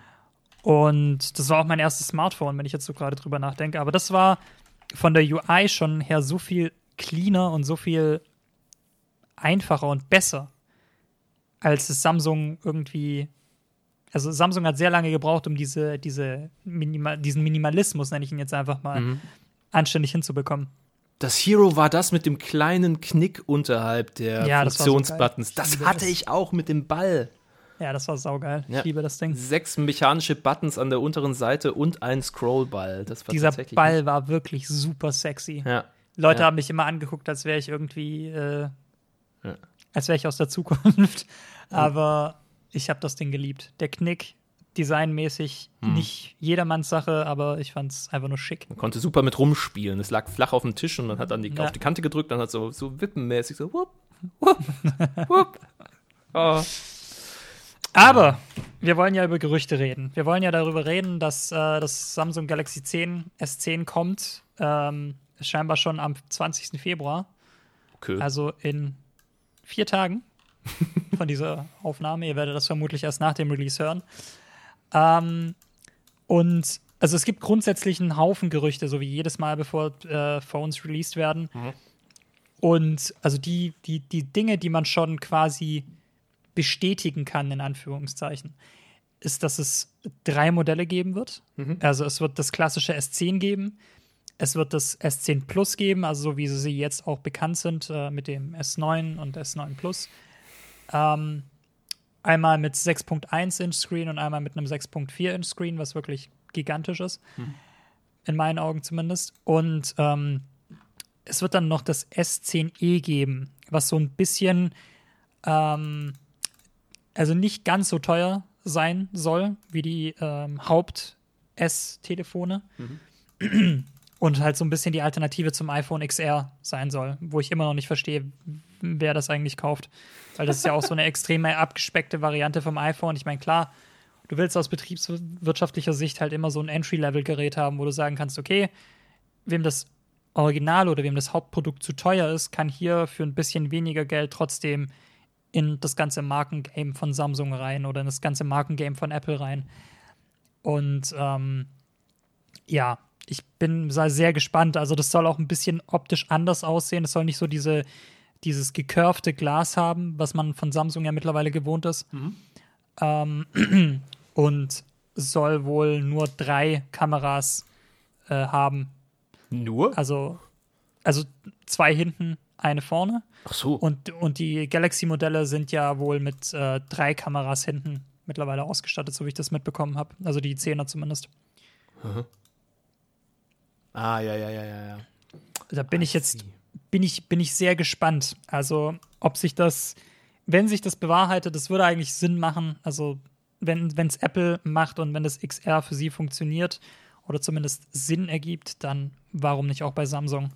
Und das war auch mein erstes Smartphone, wenn ich jetzt so gerade drüber nachdenke. Aber das war von der UI schon her so viel cleaner und so viel einfacher und besser, als es Samsung irgendwie. Also Samsung hat sehr lange gebraucht, um diese, diese Minima, diesen Minimalismus, nenne ich ihn jetzt einfach mal, mhm. anständig hinzubekommen. Das Hero war das mit dem kleinen Knick unterhalb der ja, Funktionsbuttons. Das, so das hatte ich auch mit dem Ball. Ja, das war saugeil. Ja. Ich liebe das Ding. Sechs mechanische Buttons an der unteren Seite und ein Scrollball. Das war Dieser Ball nicht. war wirklich super sexy. Ja. Leute ja. haben mich immer angeguckt, als wäre ich irgendwie äh, als wäre ich aus der Zukunft. Aber ich habe das Ding geliebt. Der Knick, designmäßig Hm. nicht jedermanns Sache, aber ich fand es einfach nur schick. Man konnte super mit rumspielen. Es lag flach auf dem Tisch und man hat dann die, Ja. auf die Kante gedrückt, dann hat so, so wippenmäßig so, wupp, wupp, wupp. Oh. Aber wir wollen ja über Gerüchte reden. Wir wollen ja darüber reden, dass äh, das Samsung Galaxy 10 S10 kommt. Ähm, scheinbar schon am 20. Februar, Okay. also in vier Tagen von dieser Aufnahme. Ihr werdet das vermutlich erst nach dem Release hören. Ähm, und also es gibt grundsätzlich einen Haufen Gerüchte, so wie jedes Mal, bevor äh, Phones released werden. Und also die, die, die Dinge, die man schon quasi bestätigen kann, in Anführungszeichen, ist, dass es drei Modelle geben wird. Also es wird das klassische S10 geben, es wird das S10 Plus geben, also so wie sie jetzt auch bekannt sind äh, mit dem S9 und S9 Plus. Ähm, einmal mit 6.1 Inch Screen und einmal mit einem 6.4 Inch Screen, was wirklich gigantisch ist. In meinen Augen zumindest. Und ähm, es wird dann noch das S10e geben, was so ein bisschen, ähm, also nicht ganz so teuer sein soll wie die ähm, Haupt-S-Telefone. Und halt so ein bisschen die Alternative zum iPhone XR sein soll, wo ich immer noch nicht verstehe, wer das eigentlich kauft. Weil das ist ja auch so eine extrem abgespeckte Variante vom iPhone. Ich meine, klar, du willst aus betriebswirtschaftlicher Sicht halt immer so ein Entry-Level-Gerät haben, wo du sagen kannst, okay, wem das Original oder wem das Hauptprodukt zu teuer ist, kann hier für ein bisschen weniger Geld trotzdem in das ganze Markengame von Samsung rein oder in das ganze Markengame von Apple rein. Und ähm, ja, ich bin sehr gespannt. Also, das soll auch ein bisschen optisch anders aussehen. Es soll nicht so diese, dieses gecurvte Glas haben, was man von Samsung ja mittlerweile gewohnt ist. Ähm, und soll wohl nur drei Kameras äh, haben. Nur? Also, also zwei hinten, eine vorne. Ach so. Und, und die Galaxy-Modelle sind ja wohl mit äh, drei Kameras hinten mittlerweile ausgestattet, so wie ich das mitbekommen habe. Also die 10er zumindest. ah, ja, ja, ja, ja, ja. Da bin ich jetzt, see. Bin ich, bin ich sehr gespannt. Also, ob sich das, wenn sich das bewahrheitet, das würde eigentlich Sinn machen. Also, wenn es Apple macht und wenn das XR für sie funktioniert oder zumindest Sinn ergibt, dann warum nicht auch bei Samsung?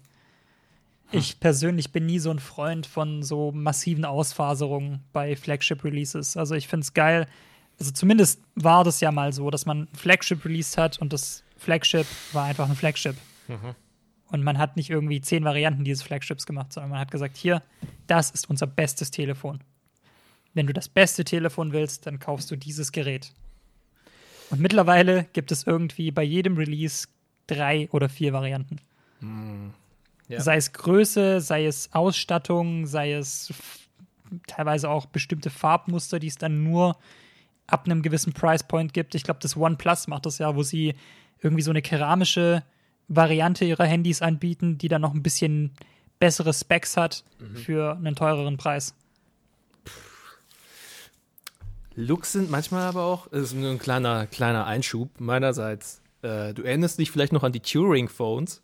Ich persönlich bin nie so ein Freund von so massiven Ausfaserungen bei Flagship-Releases. Also ich finde es geil. Also zumindest war das ja mal so, dass man Flagship released hat und das Flagship war einfach ein Flagship. Und man hat nicht irgendwie zehn Varianten dieses Flagships gemacht, sondern man hat gesagt, hier, das ist unser bestes Telefon. Wenn du das beste Telefon willst, dann kaufst du dieses Gerät. Und mittlerweile gibt es irgendwie bei jedem Release drei oder vier Varianten. Ja. Sei es Größe, sei es Ausstattung, sei es teilweise auch bestimmte Farbmuster, die es dann nur ab einem gewissen Price Point gibt. Ich glaube, das OnePlus macht das ja, wo sie irgendwie so eine keramische Variante ihrer Handys anbieten, die dann noch ein bisschen bessere Specs hat für einen teureren Preis. Looks sind manchmal aber auch, das ist nur ein kleiner, kleiner Einschub meinerseits. Äh, du erinnerst dich vielleicht noch an die Turing-Phones?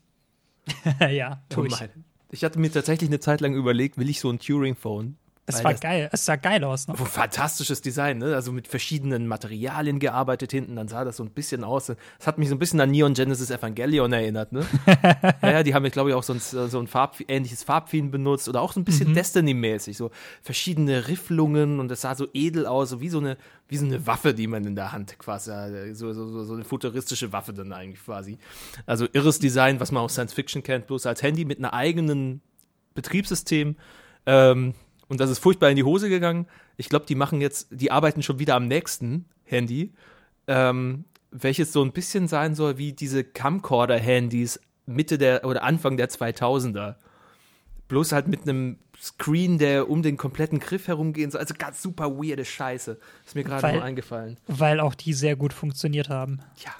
ja, tue ich. Oh. Ich hatte mir tatsächlich eine Zeit lang überlegt, will ich so ein Turing-Phone? Es war geil. Es sah geil aus, ne? Fantastisches Design, ne? Also mit verschiedenen Materialien gearbeitet hinten, dann sah das so ein bisschen aus. Das hat mich so ein bisschen an Neon Genesis Evangelion erinnert, ne? ja, ja, die haben, glaube ich, auch so ein, so ein Farb, ähnliches Farbfilm benutzt oder auch so ein bisschen Destiny-mäßig, so verschiedene Rifflungen und das sah so edel aus, so wie so eine, wie so eine Waffe, die man in der Hand quasi, so, so, so, so eine futuristische Waffe dann eigentlich quasi. Also irres Design, was man aus Science Fiction kennt, bloß als Handy mit einer eigenen Betriebssystem. Ähm, und das ist furchtbar in die Hose gegangen. Ich glaube, die machen jetzt, die arbeiten schon wieder am nächsten Handy, ähm, welches so ein bisschen sein soll wie diese Camcorder-Handys Mitte der oder Anfang der 2000er. Bloß halt mit einem Screen, der um den kompletten Griff herumgehen soll. Also ganz super weirde Scheiße. Ist mir gerade nur eingefallen. Weil auch die sehr gut funktioniert haben. Ja.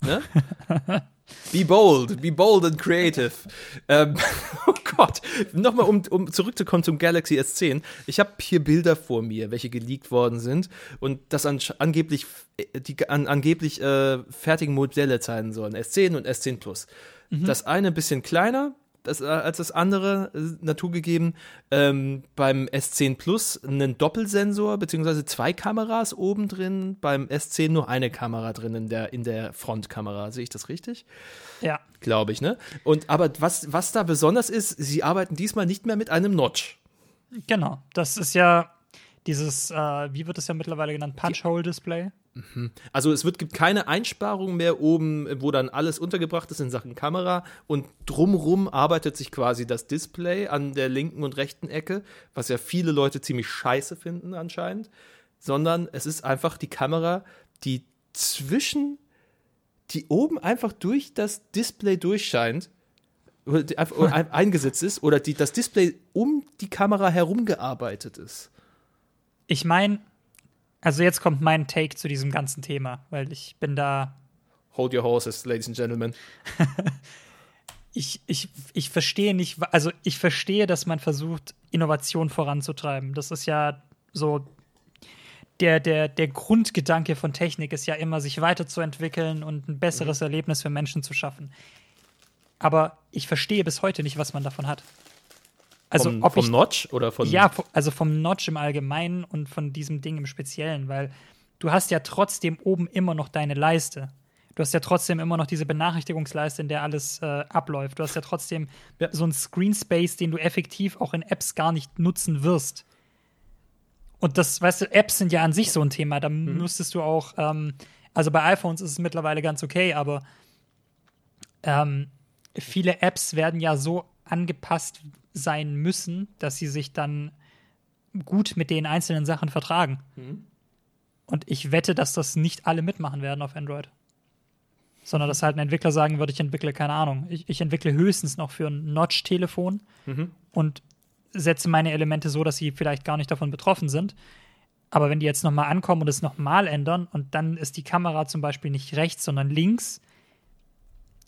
Ne? be bold, be bold and creative. Ähm, oh Gott. Nochmal, um, um zurückzukommen zum Galaxy S10. Ich habe hier Bilder vor mir, welche geleakt worden sind und das an, angeblich, äh, die an, angeblich äh, fertigen Modelle zeigen sollen. S10 und S10 Plus. Das eine ein bisschen kleiner, das, äh, als das andere, äh, naturgegeben. Ähm, beim S10 Plus einen Doppelsensor, beziehungsweise zwei Kameras oben drin, beim S10 nur eine Kamera drin in der, in der Frontkamera. Sehe ich das richtig? Ja. Glaube ich, ne? Und aber was, was da besonders ist, sie arbeiten diesmal nicht mehr mit einem Notch. Genau. Das ist ja dieses, äh, wie wird es ja mittlerweile genannt, Punch-Hole-Display. Also es wird, gibt keine Einsparung mehr oben, wo dann alles untergebracht ist in Sachen Kamera und drumrum arbeitet sich quasi das Display an der linken und rechten Ecke, was ja viele Leute ziemlich scheiße finden anscheinend, sondern es ist einfach die Kamera, die zwischen, die oben einfach durch das Display durchscheint eingesetzt ist oder die, das Display um die Kamera herum gearbeitet ist. Ich meine, also jetzt kommt mein Take zu diesem ganzen Thema, weil ich bin da Hold your horses, ladies and gentlemen. ich, ich, ich verstehe nicht, also ich verstehe, dass man versucht, Innovation voranzutreiben. Das ist ja so, der, der, der Grundgedanke von Technik ist ja immer, sich weiterzuentwickeln und ein besseres Erlebnis für Menschen zu schaffen. Aber ich verstehe bis heute nicht, was man davon hat. Also, vom, vom ich, Notch oder von ja, also vom Notch im Allgemeinen und von diesem Ding im Speziellen, weil du hast ja trotzdem oben immer noch deine Leiste. Du hast ja trotzdem immer noch diese Benachrichtigungsleiste, in der alles äh, abläuft. Du hast ja trotzdem Ja. so einen Screen Space, den du effektiv auch in Apps gar nicht nutzen wirst. Und das, weißt du, Apps sind ja an sich so ein Thema. Da müsstest du auch, ähm, also bei iPhones ist es mittlerweile ganz okay, aber ähm, viele Apps werden ja so angepasst sein müssen, dass sie sich dann gut mit den einzelnen Sachen vertragen. Und ich wette, dass das nicht alle mitmachen werden auf Android. Sondern dass halt ein Entwickler sagen würde, ich entwickle, keine Ahnung, ich, ich entwickle höchstens noch für ein Notch-Telefon und setze meine Elemente so, dass sie vielleicht gar nicht davon betroffen sind. Aber wenn die jetzt nochmal ankommen und es nochmal ändern und dann ist die Kamera zum Beispiel nicht rechts, sondern links,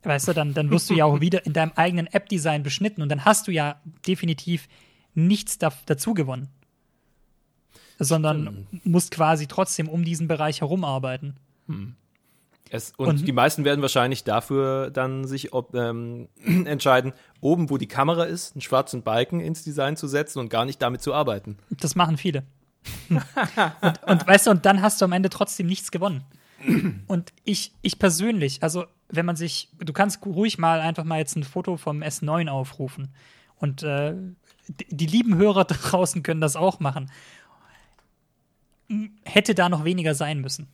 weißt du, dann, dann wirst du ja auch wieder in deinem eigenen App-Design beschnitten und dann hast du ja definitiv nichts da, dazu gewonnen. Sondern musst quasi trotzdem um diesen Bereich herum arbeiten. Es, und, Und- die meisten werden wahrscheinlich dafür dann sich ob, ähm, entscheiden, oben, wo die Kamera ist, einen schwarzen Balken ins Design zu setzen und gar nicht damit zu arbeiten. Das machen viele. und, und weißt du, und dann hast du am Ende trotzdem nichts gewonnen. Und ich, ich persönlich, also wenn man sich, du kannst ruhig mal einfach mal jetzt ein Foto vom S9 aufrufen. Und äh, die, lieben Hörer draußen können das auch machen. M- Hätte da noch weniger sein müssen.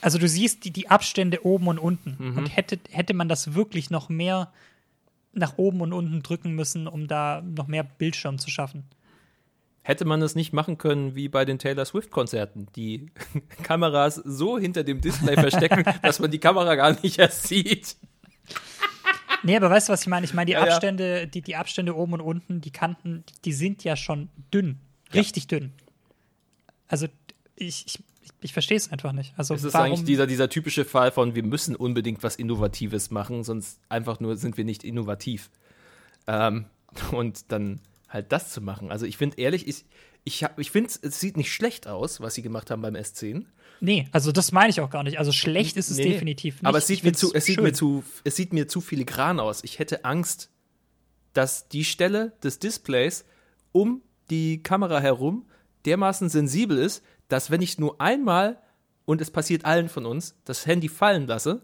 Also du siehst die, die Abstände oben und unten. Und hätte, hätte man das wirklich noch mehr nach oben und unten drücken müssen, um da noch mehr Bildschirm zu schaffen. Hätte man es nicht machen können wie bei den Taylor Swift-Konzerten, die Kameras so hinter dem Display verstecken, dass man die Kamera gar nicht erst sieht. Nee, aber weißt du, was ich meine? Ich meine, die Ja, ja. Abstände, die, die Abstände oben und unten, die Kanten, die sind ja schon dünn. Richtig dünn. Also ich, ich, ich verstehe es einfach nicht. Also Es ist warum, eigentlich dieser, dieser typische Fall von, wir müssen unbedingt was Innovatives machen, sonst einfach nur sind wir nicht innovativ. Ähm, und dann halt das zu machen. Also ich finde ehrlich, ich, ich, hab- ich finde, es sieht nicht schlecht aus, was sie gemacht haben beim S10. Nee, also das meine ich auch gar nicht. Also schlecht ist es Nee, definitiv nicht. Aber es sieht, mir zu, es, sieht mir zu, es sieht mir zu filigran aus. Ich hätte Angst, dass die Stelle des Displays um die Kamera herum dermaßen sensibel ist, dass wenn ich nur einmal, und es passiert allen von uns, das Handy fallen lasse,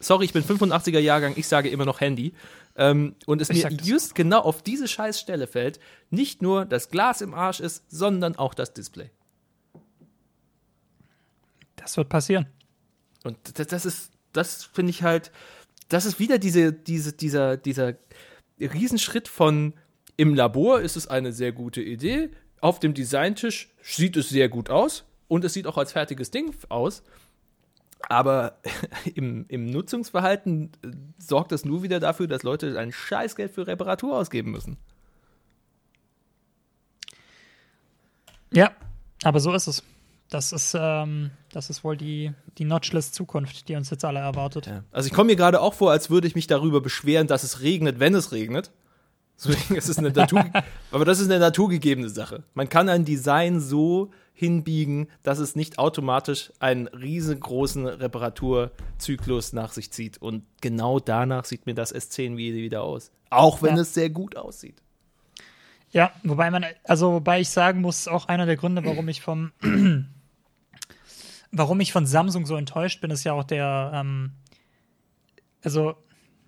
sorry, ich bin 85er Jahrgang, ich sage immer noch Handy, ähm, und es mir just genau auf diese Scheißstelle fällt, nicht nur das Glas im Arsch ist, sondern auch das Display. Das wird passieren. Und das, das ist, das finde ich halt, das ist wieder diese, diese, dieser, dieser Riesenschritt von im Labor ist es eine sehr gute Idee, auf dem Designtisch sieht es sehr gut aus und es sieht auch als fertiges Ding aus. Aber im, im Nutzungsverhalten äh, sorgt das nur wieder dafür, dass Leute ein Scheißgeld für Reparatur ausgeben müssen. Ja, aber so ist es. Das ist, ähm, das ist wohl die, die Notchless Zukunft, die uns jetzt alle erwartet. Ja. Also ich komme mir gerade auch vor, als würde ich mich darüber beschweren, dass es regnet, wenn es regnet. Deswegen ist es eine Natur, aber das ist eine naturgegebene Sache. Man kann ein Design so hinbiegen, dass es nicht automatisch einen riesengroßen Reparaturzyklus nach sich zieht. Und genau danach sieht mir das S10 wieder aus. Auch wenn ja. es sehr gut aussieht. Ja, wobei man, also wobei ich sagen muss, auch einer der Gründe, warum ich vom warum ich von Samsung so enttäuscht bin, ist ja auch der, ähm, also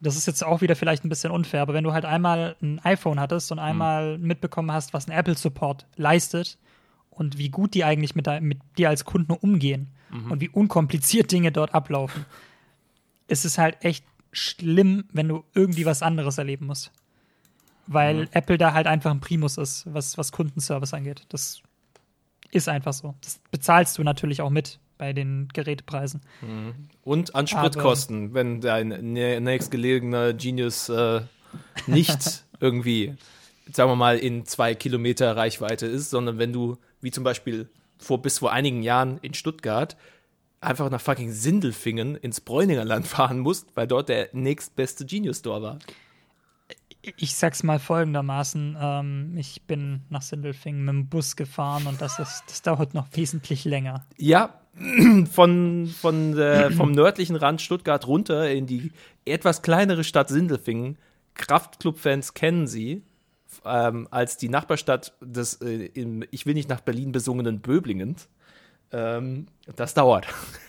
das ist jetzt auch wieder vielleicht ein bisschen unfair, aber wenn du halt einmal ein iPhone hattest und einmal mhm. mitbekommen hast, was ein Apple Support leistet und wie gut die eigentlich mit, mit dir als Kunden umgehen mhm. und wie unkompliziert Dinge dort ablaufen, ist es halt echt schlimm, wenn du irgendwie was anderes erleben musst. Weil mhm. Apple da halt einfach ein Primus ist, was, was Kundenservice angeht. Das ist einfach so. Das bezahlst du natürlich auch mit bei den Gerätepreisen. Mhm. Und an Spritkosten, Aber, wenn dein nächstgelegener Genius äh, nicht irgendwie, sagen wir mal, in zwei Kilometer Reichweite ist, sondern wenn du, wie zum Beispiel vor bis vor einigen Jahren in Stuttgart, einfach nach fucking Sindelfingen ins Bräuningerland fahren musst, weil dort der nächstbeste Genius Store war. Ich sag's mal folgendermaßen: ähm, Ich bin nach Sindelfingen mit dem Bus gefahren und das, ist, das dauert noch wesentlich länger. Ja, von, von äh, vom nördlichen Rand Stuttgart runter in die etwas kleinere Stadt Sindelfingen. Kraftclub-Fans kennen sie ähm, als die Nachbarstadt des äh, im Ich will nicht nach Berlin besungenen Böblingen. Ähm, das dauert.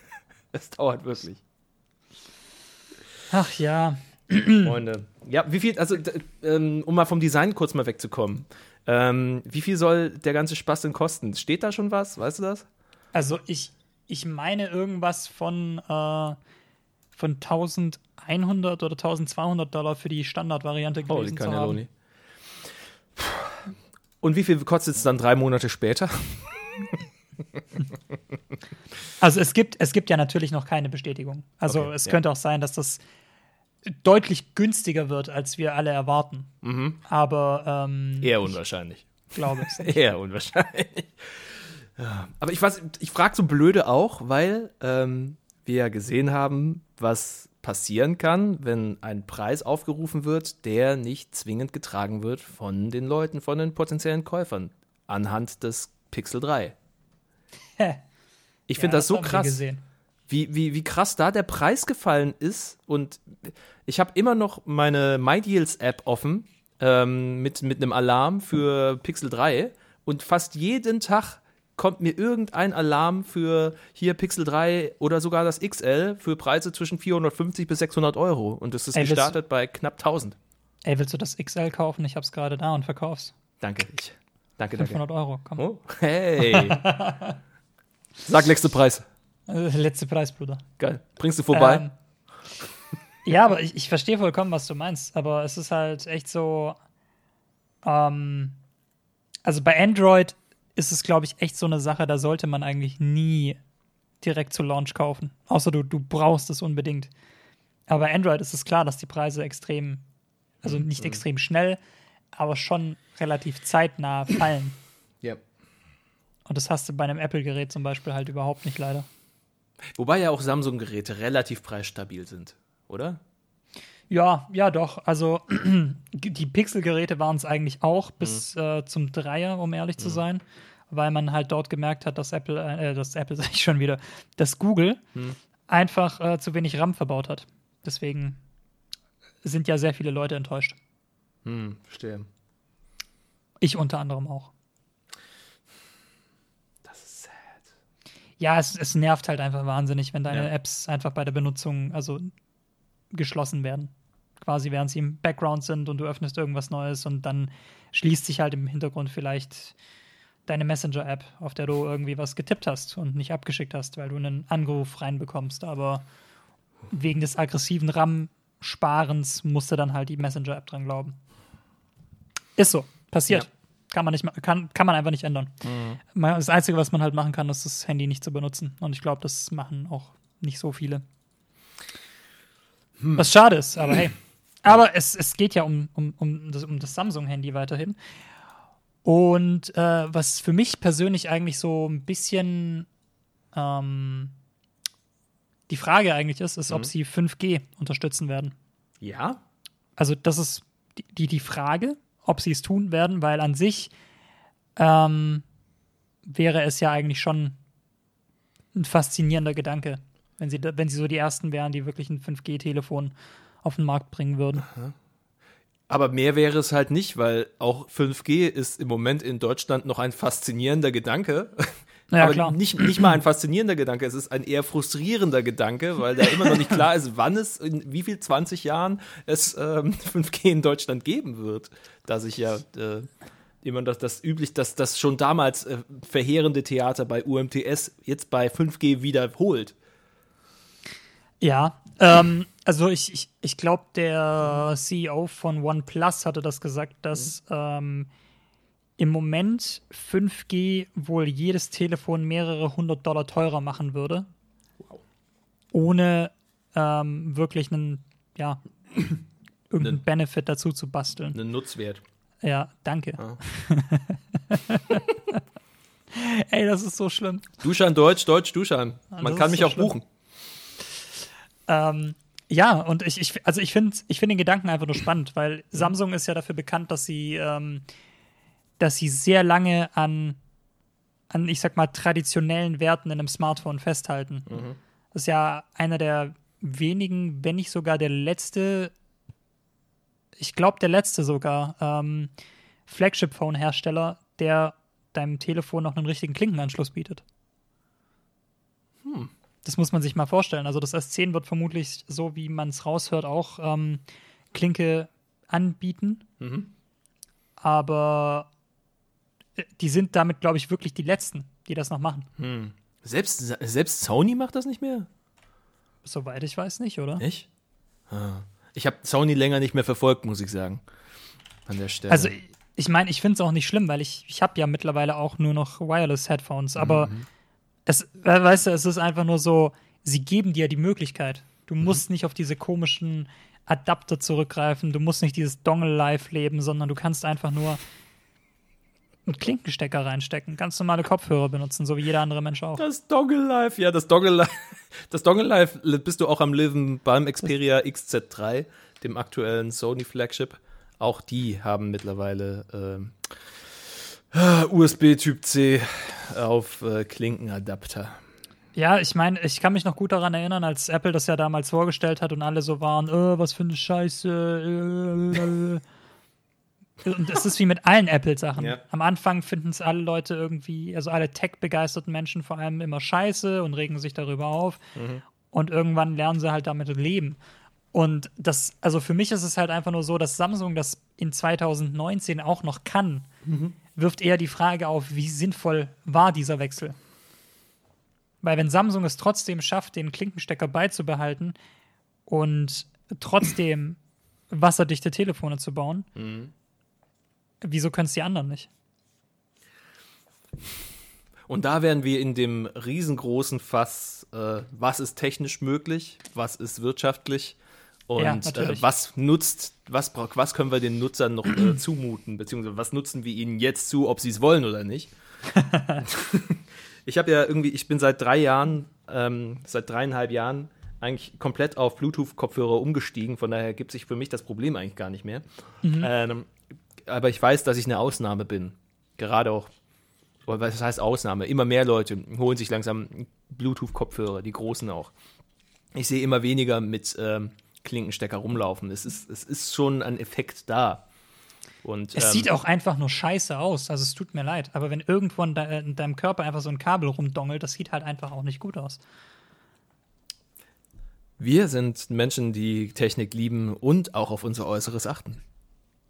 das dauert wirklich. Ach ja. Freunde. Ja, wie viel, also ähm, um mal vom Design kurz mal wegzukommen. Ähm, wie viel soll der ganze Spaß denn kosten? Steht da schon was? Weißt du das? Also ich, ich meine irgendwas von, äh, von 1100 oder 1200 Dollar für die Standardvariante gewesen Holy zu haben. Und wie viel kostet es dann drei Monate später? also es gibt, es gibt ja natürlich noch keine Bestätigung. Also okay, es ja. könnte auch sein, dass das deutlich günstiger wird, als wir alle erwarten. Mhm. Aber ähm, eher unwahrscheinlich. Glaube es. eher unwahrscheinlich. Ja. Aber ich weiß, ich frage so blöde auch, weil ähm, wir ja gesehen haben, was passieren kann, wenn ein Preis aufgerufen wird, der nicht zwingend getragen wird von den Leuten, von den potenziellen Käufern, anhand des Pixel 3. ich finde ja, das, das so krass. Wie, wie, wie krass da der Preis gefallen ist. Und ich habe immer noch meine MyDeals-App offen ähm, mit, mit einem Alarm für Pixel 3. Und fast jeden Tag kommt mir irgendein Alarm für hier Pixel 3 oder sogar das XL für Preise zwischen 450 bis 600 Euro. Und das ist Ey, gestartet bei knapp 1000. Ey, willst du das XL kaufen? Ich hab's gerade da und verkauf's. Danke, ich. Danke, 500 danke. Euro, komm. Oh, hey. Sag letzte Preis. Äh, letzte Preis, Bruder. Geil. Bringst du vorbei? Ähm, ja, aber ich, ich verstehe vollkommen, was du meinst. Aber es ist halt echt so. Ähm, also bei Android ist es, glaube ich, echt so eine Sache, da sollte man eigentlich nie direkt zu Launch kaufen. Außer du, du brauchst es unbedingt. Aber bei Android ist es klar, dass die Preise extrem, also nicht mhm. extrem schnell, aber schon relativ zeitnah fallen. Ja. Und das hast du bei einem Apple-Gerät zum Beispiel halt überhaupt nicht leider. Wobei ja auch Samsung-Geräte relativ preisstabil sind, oder? Ja, ja, doch. Also die Pixel-Geräte waren es eigentlich auch bis mhm. äh, zum Dreier, um ehrlich mhm. zu sein, weil man halt dort gemerkt hat, dass Apple, äh, das Apple sage ich schon wieder, dass Google mhm. einfach äh, zu wenig RAM verbaut hat. Deswegen sind ja sehr viele Leute enttäuscht. Hm, verstehe. Ich unter anderem auch. Das ist sad. Ja, es, es nervt halt einfach wahnsinnig, wenn deine ja. Apps einfach bei der Benutzung, also geschlossen werden. Quasi während sie im Background sind und du öffnest irgendwas Neues und dann schließt sich halt im Hintergrund vielleicht deine Messenger-App, auf der du irgendwie was getippt hast und nicht abgeschickt hast, weil du einen Anruf reinbekommst. Aber wegen des aggressiven RAM-Sparens musste dann halt die Messenger-App dran glauben. Ist so, passiert. Ja. Kann man, nicht, kann, kann man einfach nicht ändern. Mhm. Das Einzige, was man halt machen kann, ist das Handy nicht zu benutzen. Und ich glaube, das machen auch nicht so viele. Hm. Was schade ist, aber hey. Aber es, es geht ja um, um, um das, um das Samsung-Handy weiterhin. Und äh, was für mich persönlich eigentlich so ein bisschen ähm, die Frage eigentlich ist, ist, mhm. ob sie 5G unterstützen werden. Ja. Also, das ist die, die, die Frage. ob sie es tun werden, weil an sich ähm, wäre es ja eigentlich schon ein faszinierender Gedanke, wenn sie, wenn sie so die ersten wären, die wirklich ein 5G-Telefon auf den Markt bringen würden. Aber mehr wäre es halt nicht, weil auch 5G ist im Moment in Deutschland noch ein faszinierender Gedanke. Ja, aber klar. Nicht, nicht mal ein faszinierender Gedanke, es ist ein eher frustrierender Gedanke, weil da immer noch nicht klar ist, wann es, in wie viel 20 Jahren es ähm, 5G in Deutschland geben wird. Da sich ja äh, immer das, das üblich, dass das schon damals äh, verheerende Theater bei UMTS jetzt bei 5G wiederholt. Ja, ähm, also ich, ich, ich glaube, der CEO von OnePlus hatte das gesagt, dass ähm, im Moment 5G wohl jedes Telefon mehrere hundert Dollar teurer machen würde. Ohne ähm, wirklich einen, ja, irgendeinen Nen- Benefit dazu zu basteln. Einen Nutzwert. Ja, danke. Ah. Ey, das ist so schlimm. Duschan Deutsch, Deutsch Duschan. Ah, Man das kann mich so auch schlimm. buchen. Ähm, ja, und ich, ich also ich finde ich find den Gedanken einfach nur spannend, weil Samsung ist ja dafür bekannt, dass sie, ähm, dass sie sehr lange an, an, ich sag mal, traditionellen Werten in einem Smartphone festhalten. Das ist ja einer der wenigen, wenn nicht sogar der letzte, ich glaube der letzte sogar, ähm, Flagship-Phone-Hersteller, der deinem Telefon noch einen richtigen Klinkenanschluss bietet. Das muss man sich mal vorstellen. Also das S10 wird vermutlich, so wie man es raushört, auch ähm, Klinke anbieten. Mhm. Aber äh, die sind damit, glaube ich, wirklich die Letzten, die das noch machen. Hm. Selbst, selbst Sony macht das nicht mehr? Soweit ich weiß nicht, oder? Echt? Ah. Ich habe Sony länger nicht mehr verfolgt, muss ich sagen. An der Stelle. Also ich- ich meine, ich finde es auch nicht schlimm, weil ich, ich habe ja mittlerweile auch nur noch Wireless-Headphones. Aber es, weißt du, es ist einfach nur so, sie geben dir die Möglichkeit. Du musst nicht auf diese komischen Adapter zurückgreifen, du musst nicht dieses Dongle-Live leben, sondern du kannst einfach nur einen Klinkenstecker reinstecken, ganz normale Kopfhörer benutzen, so wie jeder andere Mensch auch. das Dongle Life, ja, das Dongle Life, das Dongle Life bist du auch am Liven beim Xperia XZ3, dem aktuellen Sony Flagship. Auch die haben mittlerweile äh, USB Typ C auf äh, Klinkenadapter. Ja, ich meine, ich kann mich noch gut daran erinnern, als Apple das ja damals vorgestellt hat und alle so waren, äh, was für eine Scheiße. Äh, äh. und es ist wie mit allen Apple-Sachen. Ja. Am Anfang finden es alle Leute irgendwie, also alle tech-begeisterten Menschen vor allem immer scheiße und regen sich darüber auf. Und irgendwann lernen sie halt damit leben. Und das, also für mich ist es halt einfach nur so, dass Samsung das in 2019 auch noch kann, wirft eher die Frage auf, wie sinnvoll war dieser Wechsel? Weil wenn Samsung es trotzdem schafft, den Klinkenstecker beizubehalten und trotzdem wasserdichte Telefone zu bauen, wieso können es die anderen nicht? Und da wären wir in dem riesengroßen Fass, äh, was ist technisch möglich, was ist wirtschaftlich und Ja, äh, was nutzt, was, was können wir den Nutzern noch äh, zumuten, beziehungsweise was nutzen wir ihnen jetzt zu, ob sie es wollen oder nicht. ich habe ja irgendwie, ich bin seit drei Jahren, ähm, seit dreieinhalb Jahren eigentlich komplett auf Bluetooth-Kopfhörer umgestiegen, von daher gibt sich für mich das Problem eigentlich gar nicht mehr. Ähm, aber ich weiß, dass ich eine Ausnahme bin. Gerade auch was heißt Ausnahme? Immer mehr Leute holen sich langsam Bluetooth-Kopfhörer, die großen auch. Ich sehe immer weniger mit ähm, Klinkenstecker rumlaufen. Es ist, es ist schon ein Effekt da. Und, Es ähm, sieht auch einfach nur scheiße aus. Also es tut mir leid. Aber wenn irgendwo in, de in deinem Körper einfach so ein Kabel rumdongelt, das sieht halt einfach auch nicht gut aus. Wir sind Menschen, die Technik lieben und auch auf unser Äußeres achten.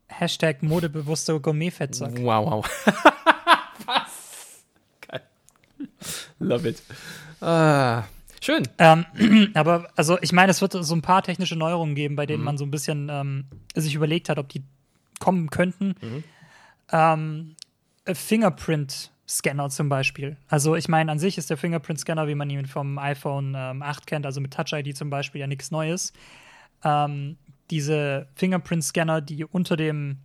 Hashtag modebewusster Gourmet-Fettsack. Wow, wow. Was? Geil. Love it. Ah, schön. Ähm, aber also ich meine, es wird so ein paar technische Neuerungen geben, bei denen man so ein bisschen ähm, sich überlegt hat, ob die kommen könnten. Ähm, Fingerprint-Scanner zum Beispiel. Also ich meine, an sich ist der Fingerprint-Scanner, wie man ihn vom iPhone ähm, 8 kennt, also mit Touch-ID zum Beispiel, ja nichts Neues. Ähm, diese Fingerprint-Scanner, die unter dem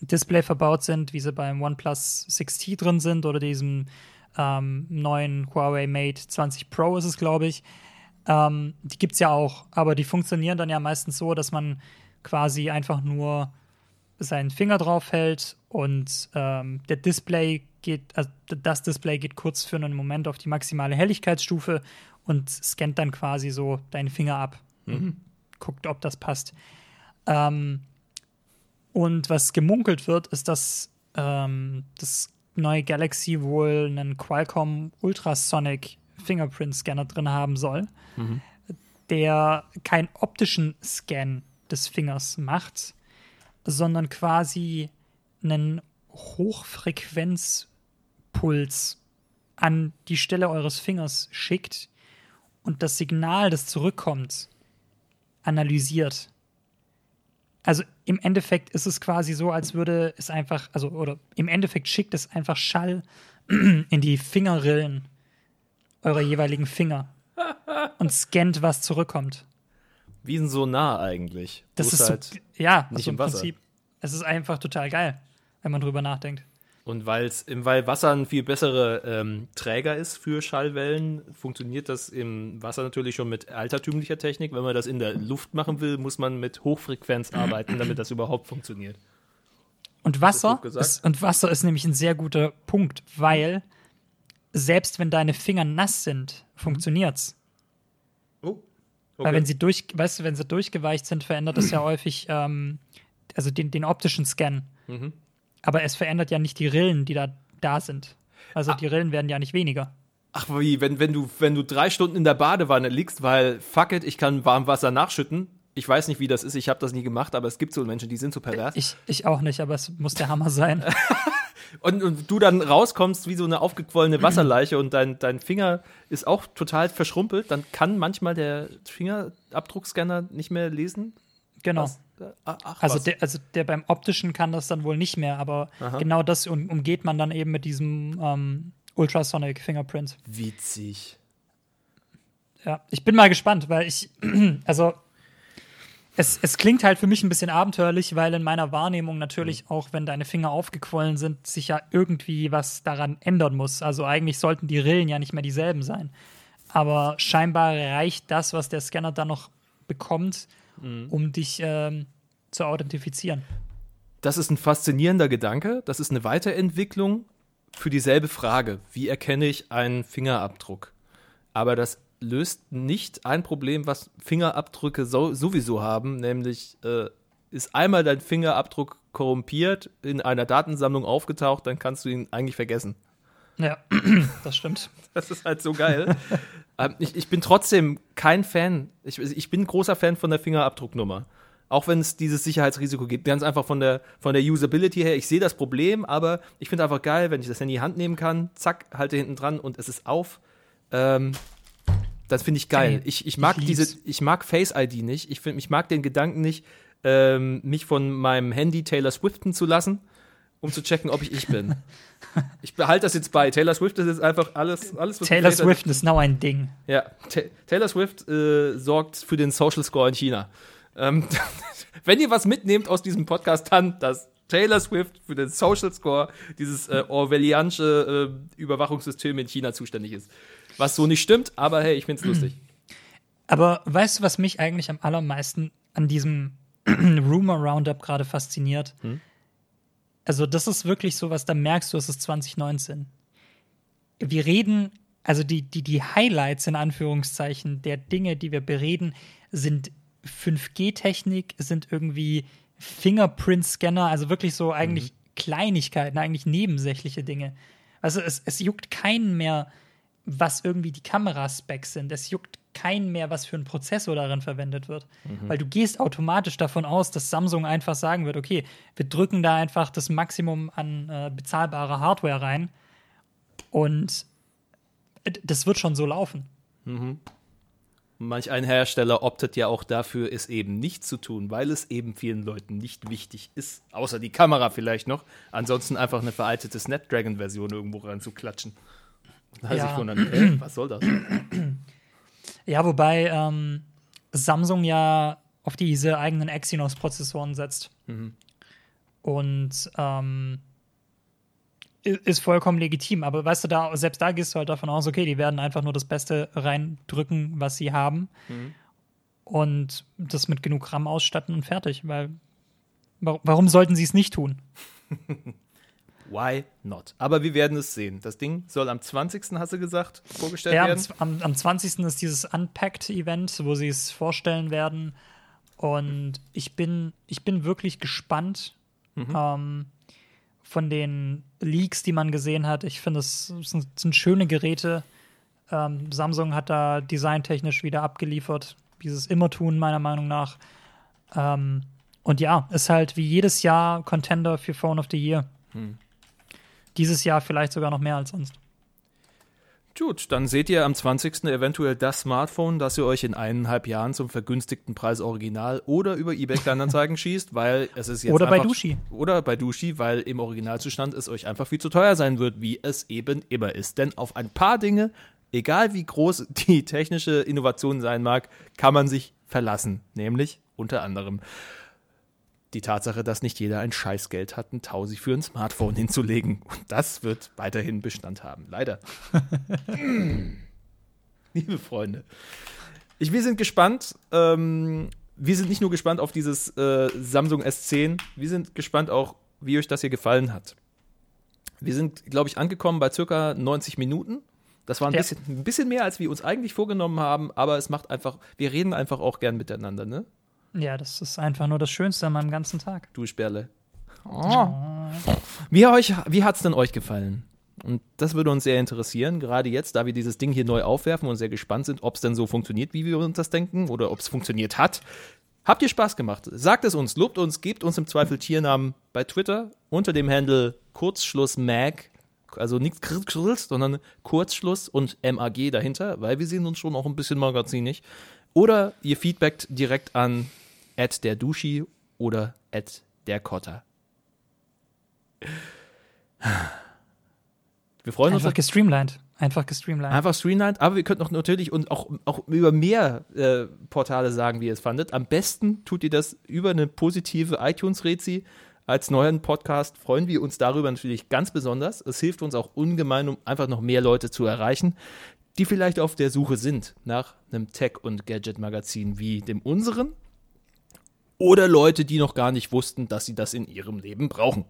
Display verbaut sind, wie sie beim OnePlus 6T drin sind oder diesem ähm, neuen Huawei Mate 20 Pro ist es, glaube ich. Ähm, die gibt es ja auch, aber die funktionieren dann ja meistens so, dass man quasi einfach nur seinen Finger drauf hält und ähm, der Display geht, also das Display geht kurz für einen Moment auf die maximale Helligkeitsstufe und scannt dann quasi so deinen Finger ab. Mhm. Guckt, ob das passt. Ähm, und was gemunkelt wird, ist, dass ähm, das neue Galaxy wohl einen Qualcomm Ultrasonic Fingerprint Scanner drin haben soll, mhm. der keinen optischen Scan des Fingers macht, sondern quasi einen Hochfrequenzpuls an die Stelle eures Fingers schickt und das Signal, das zurückkommt, analysiert. Also im Endeffekt ist es quasi so, als würde es einfach, also, oder im Endeffekt schickt es einfach Schall in die Fingerrillen eurer jeweiligen Finger und scannt, was zurückkommt. Wie ein Sonar eigentlich. Das ist halt so, ja, nicht also im, im Prinzip. Es ist einfach total geil, wenn man drüber nachdenkt. Und weil's, weil Wasser ein viel besserer ähm, Träger ist für Schallwellen, funktioniert das im Wasser natürlich schon mit altertümlicher Technik. Wenn man das in der Luft machen will, muss man mit Hochfrequenz arbeiten, damit das überhaupt funktioniert. Und Wasser, ist, und Wasser ist nämlich ein sehr guter Punkt, weil selbst wenn deine Finger nass sind, funktioniert's. Oh. Okay. Weil wenn sie durch, weißt du, wenn sie durchgeweicht sind, verändert das ja häufig ähm, also den, den optischen Scan. Mhm. Aber es verändert ja nicht die Rillen, die da, da sind. Also ah. die Rillen werden ja nicht weniger. Ach wie, wenn, wenn, du, wenn du drei Stunden in der Badewanne liegst, weil fuck it, ich kann warm Wasser nachschütten. Ich weiß nicht, wie das ist, ich habe das nie gemacht, aber es gibt so Menschen, die sind so pervers. Ich, ich auch nicht, aber es muss der Hammer sein. und, und, du dann rauskommst wie so eine aufgequollene Wasserleiche und dein, dein Finger ist auch total verschrumpelt, dann kann manchmal der Fingerabdruckscanner nicht mehr lesen. Genau. Was? Ach, also, der, also der beim optischen kann das dann wohl nicht mehr, aber Aha. genau das um, umgeht man dann eben mit diesem ähm, Ultrasonic Fingerprint. Witzig. Ja, ich bin mal gespannt, weil ich, also es, es klingt halt für mich ein bisschen abenteuerlich, weil in meiner Wahrnehmung natürlich mhm. auch, wenn deine Finger aufgequollen sind, sich ja irgendwie was daran ändern muss. Also eigentlich sollten die Rillen ja nicht mehr dieselben sein. Aber scheinbar reicht das, was der Scanner dann noch bekommt, mhm. um dich ähm, zu authentifizieren. Das ist ein faszinierender Gedanke. Das ist eine Weiterentwicklung für dieselbe Frage. Wie erkenne ich einen Fingerabdruck? Aber das löst nicht ein Problem, was Fingerabdrücke so, sowieso haben, nämlich äh, ist einmal dein Fingerabdruck korrumpiert, in einer Datensammlung aufgetaucht, dann kannst du ihn eigentlich vergessen. Ja, das stimmt. Das ist halt so geil. ähm, ich, ich, bin trotzdem kein Fan. Ich, ich bin ein großer Fan von der Fingerabdrucknummer. Auch wenn es dieses Sicherheitsrisiko gibt. Ganz einfach von der, von der Usability her. Ich sehe das Problem, aber ich finde einfach geil, wenn ich das in die Hand nehmen kann. Zack, halte hinten dran und es ist auf. Ähm, das finde ich geil. Ich, ich mag ich diese, ich mag Face ID nicht. Ich, find, ich mag den Gedanken nicht, ähm, mich von meinem Handy Taylor Swiften zu lassen, um zu checken, ob ich ich bin. ich behalte das jetzt bei. Taylor Swift ist jetzt einfach alles, alles was Taylor Swift ist now ein Ding. Ja, Ta Taylor Swift äh, sorgt für den Social Score in China. Ähm, wenn ihr was mitnehmt aus diesem Podcast, dann, dass Taylor Swift für den Social Score, dieses äh, Orwellianische äh, Überwachungssystem in China zuständig ist. Was so nicht stimmt, aber hey, ich find's lustig. Aber weißt du, was mich eigentlich am allermeisten an diesem Rumor Roundup gerade fasziniert? Hm? Also, das ist wirklich so was, da merkst du, es ist 2019. Wir reden, also die, die, die Highlights in Anführungszeichen der Dinge, die wir bereden, sind 5G-Technik, sind irgendwie Fingerprint-Scanner, also wirklich so eigentlich mhm. Kleinigkeiten, eigentlich nebensächliche Dinge. Also es, es juckt keinen mehr, was irgendwie die Kameraspecs sind. Es juckt keinen mehr, was für ein Prozessor darin verwendet wird. Mhm. Weil du gehst automatisch davon aus, dass Samsung einfach sagen wird, okay, wir drücken da einfach das Maximum an äh, bezahlbarer Hardware rein und das wird schon so laufen. Mhm. Manch ein Hersteller optet ja auch dafür, es eben nicht zu tun, weil es eben vielen Leuten nicht wichtig ist, außer die Kamera vielleicht noch, ansonsten einfach eine veraltete Snapdragon-Version irgendwo ranzuklatschen. Da ja. ich wundern, ey, was soll das? Ja, wobei ähm, Samsung ja auf diese eigenen Exynos-Prozessoren setzt. Mhm. Und ähm, ist vollkommen legitim. Aber weißt du, da, selbst da gehst du halt davon aus, okay, die werden einfach nur das Beste reindrücken, was sie haben. Mhm. Und das mit genug RAM ausstatten und fertig, weil Warum sollten sie es nicht tun? Why not? Aber wir werden es sehen. Das Ding soll am 20. hast du gesagt, vorgestellt ja, werden. Am, am 20. ist dieses Unpacked-Event, wo sie es vorstellen werden. Und ich bin, ich bin wirklich gespannt mhm. ähm, von den Leaks, die man gesehen hat. Ich finde, es sind, sind, schöne Geräte. Ähm, Samsung hat da designtechnisch wieder abgeliefert, wie sie es immer tun, meiner Meinung nach. Ähm, und ja, ist halt wie jedes Jahr Contender für Phone of the Year. Hm. Dieses Jahr vielleicht sogar noch mehr als sonst. Gut, dann seht ihr am 20. eventuell das Smartphone, das ihr euch in eineinhalb Jahren zum vergünstigten Preis original oder über eBay Kleinanzeigen schießt, weil es ist jetzt Oder einfach, bei Dushi. Oder bei Dushi, weil im Originalzustand es euch einfach viel zu teuer sein wird, wie es eben immer ist. Denn auf ein paar Dinge, egal wie groß die technische Innovation sein mag, kann man sich verlassen. Nämlich unter anderem die Tatsache, dass nicht jeder ein Scheißgeld hat, ein Tausi für ein Smartphone hinzulegen. Und das wird weiterhin Bestand haben. Leider. Liebe Freunde. Ich, wir sind gespannt. Ähm, wir sind nicht nur gespannt auf dieses äh, Samsung S10, wir sind gespannt auch, wie euch das hier gefallen hat. Wir sind, glaube ich, angekommen bei circa 90 Minuten. Das war ein, ja. bisschen, ein bisschen mehr, als wir uns eigentlich vorgenommen haben, aber es macht einfach, wir reden einfach auch gern miteinander, ne? Ja, das ist einfach nur das Schönste an meinem ganzen Tag. Du Sperle. Oh. Wie, wie hat es denn euch gefallen? Und das würde uns sehr interessieren, gerade jetzt, da wir dieses Ding hier neu aufwerfen und sehr gespannt sind, ob es denn so funktioniert, wie wir uns das denken oder ob es funktioniert hat. Habt ihr Spaß gemacht? Sagt es uns, lobt uns, gebt uns im Zweifel Tiernamen bei Twitter unter dem Handle Kurzschlussmag, also nichts Kurzschluss, sondern Kurzschluss und MAG dahinter, weil wir sehen uns schon auch ein bisschen magazinig. Oder ihr feedbackt direkt an at der Duschi oder at der Kotter. Wir freuen uns. Einfach gestreamlined. Einfach gestreamlined. Einfach streamlined, aber wir könnten auch natürlich und auch, auch über mehr äh, Portale sagen, wie ihr es fandet. Am besten tut ihr das über eine positive iTunes-Rezi. Als neuen Podcast freuen wir uns darüber natürlich ganz besonders. Es hilft uns auch ungemein, um einfach noch mehr Leute zu erreichen, die vielleicht auf der Suche sind nach einem Tech- und Gadget-Magazin wie dem unseren oder Leute, die noch gar nicht wussten, dass sie das in ihrem Leben brauchen.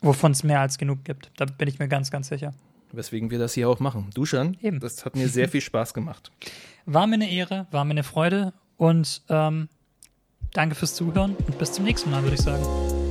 Wovon es mehr als genug gibt. Da bin ich mir ganz, ganz sicher. Weswegen wir das hier auch machen. Duschan, Eben. das hat mir sehr viel Spaß gemacht. War mir eine Ehre, war mir eine Freude und ähm, danke fürs Zuhören und bis zum nächsten Mal, würde ich sagen.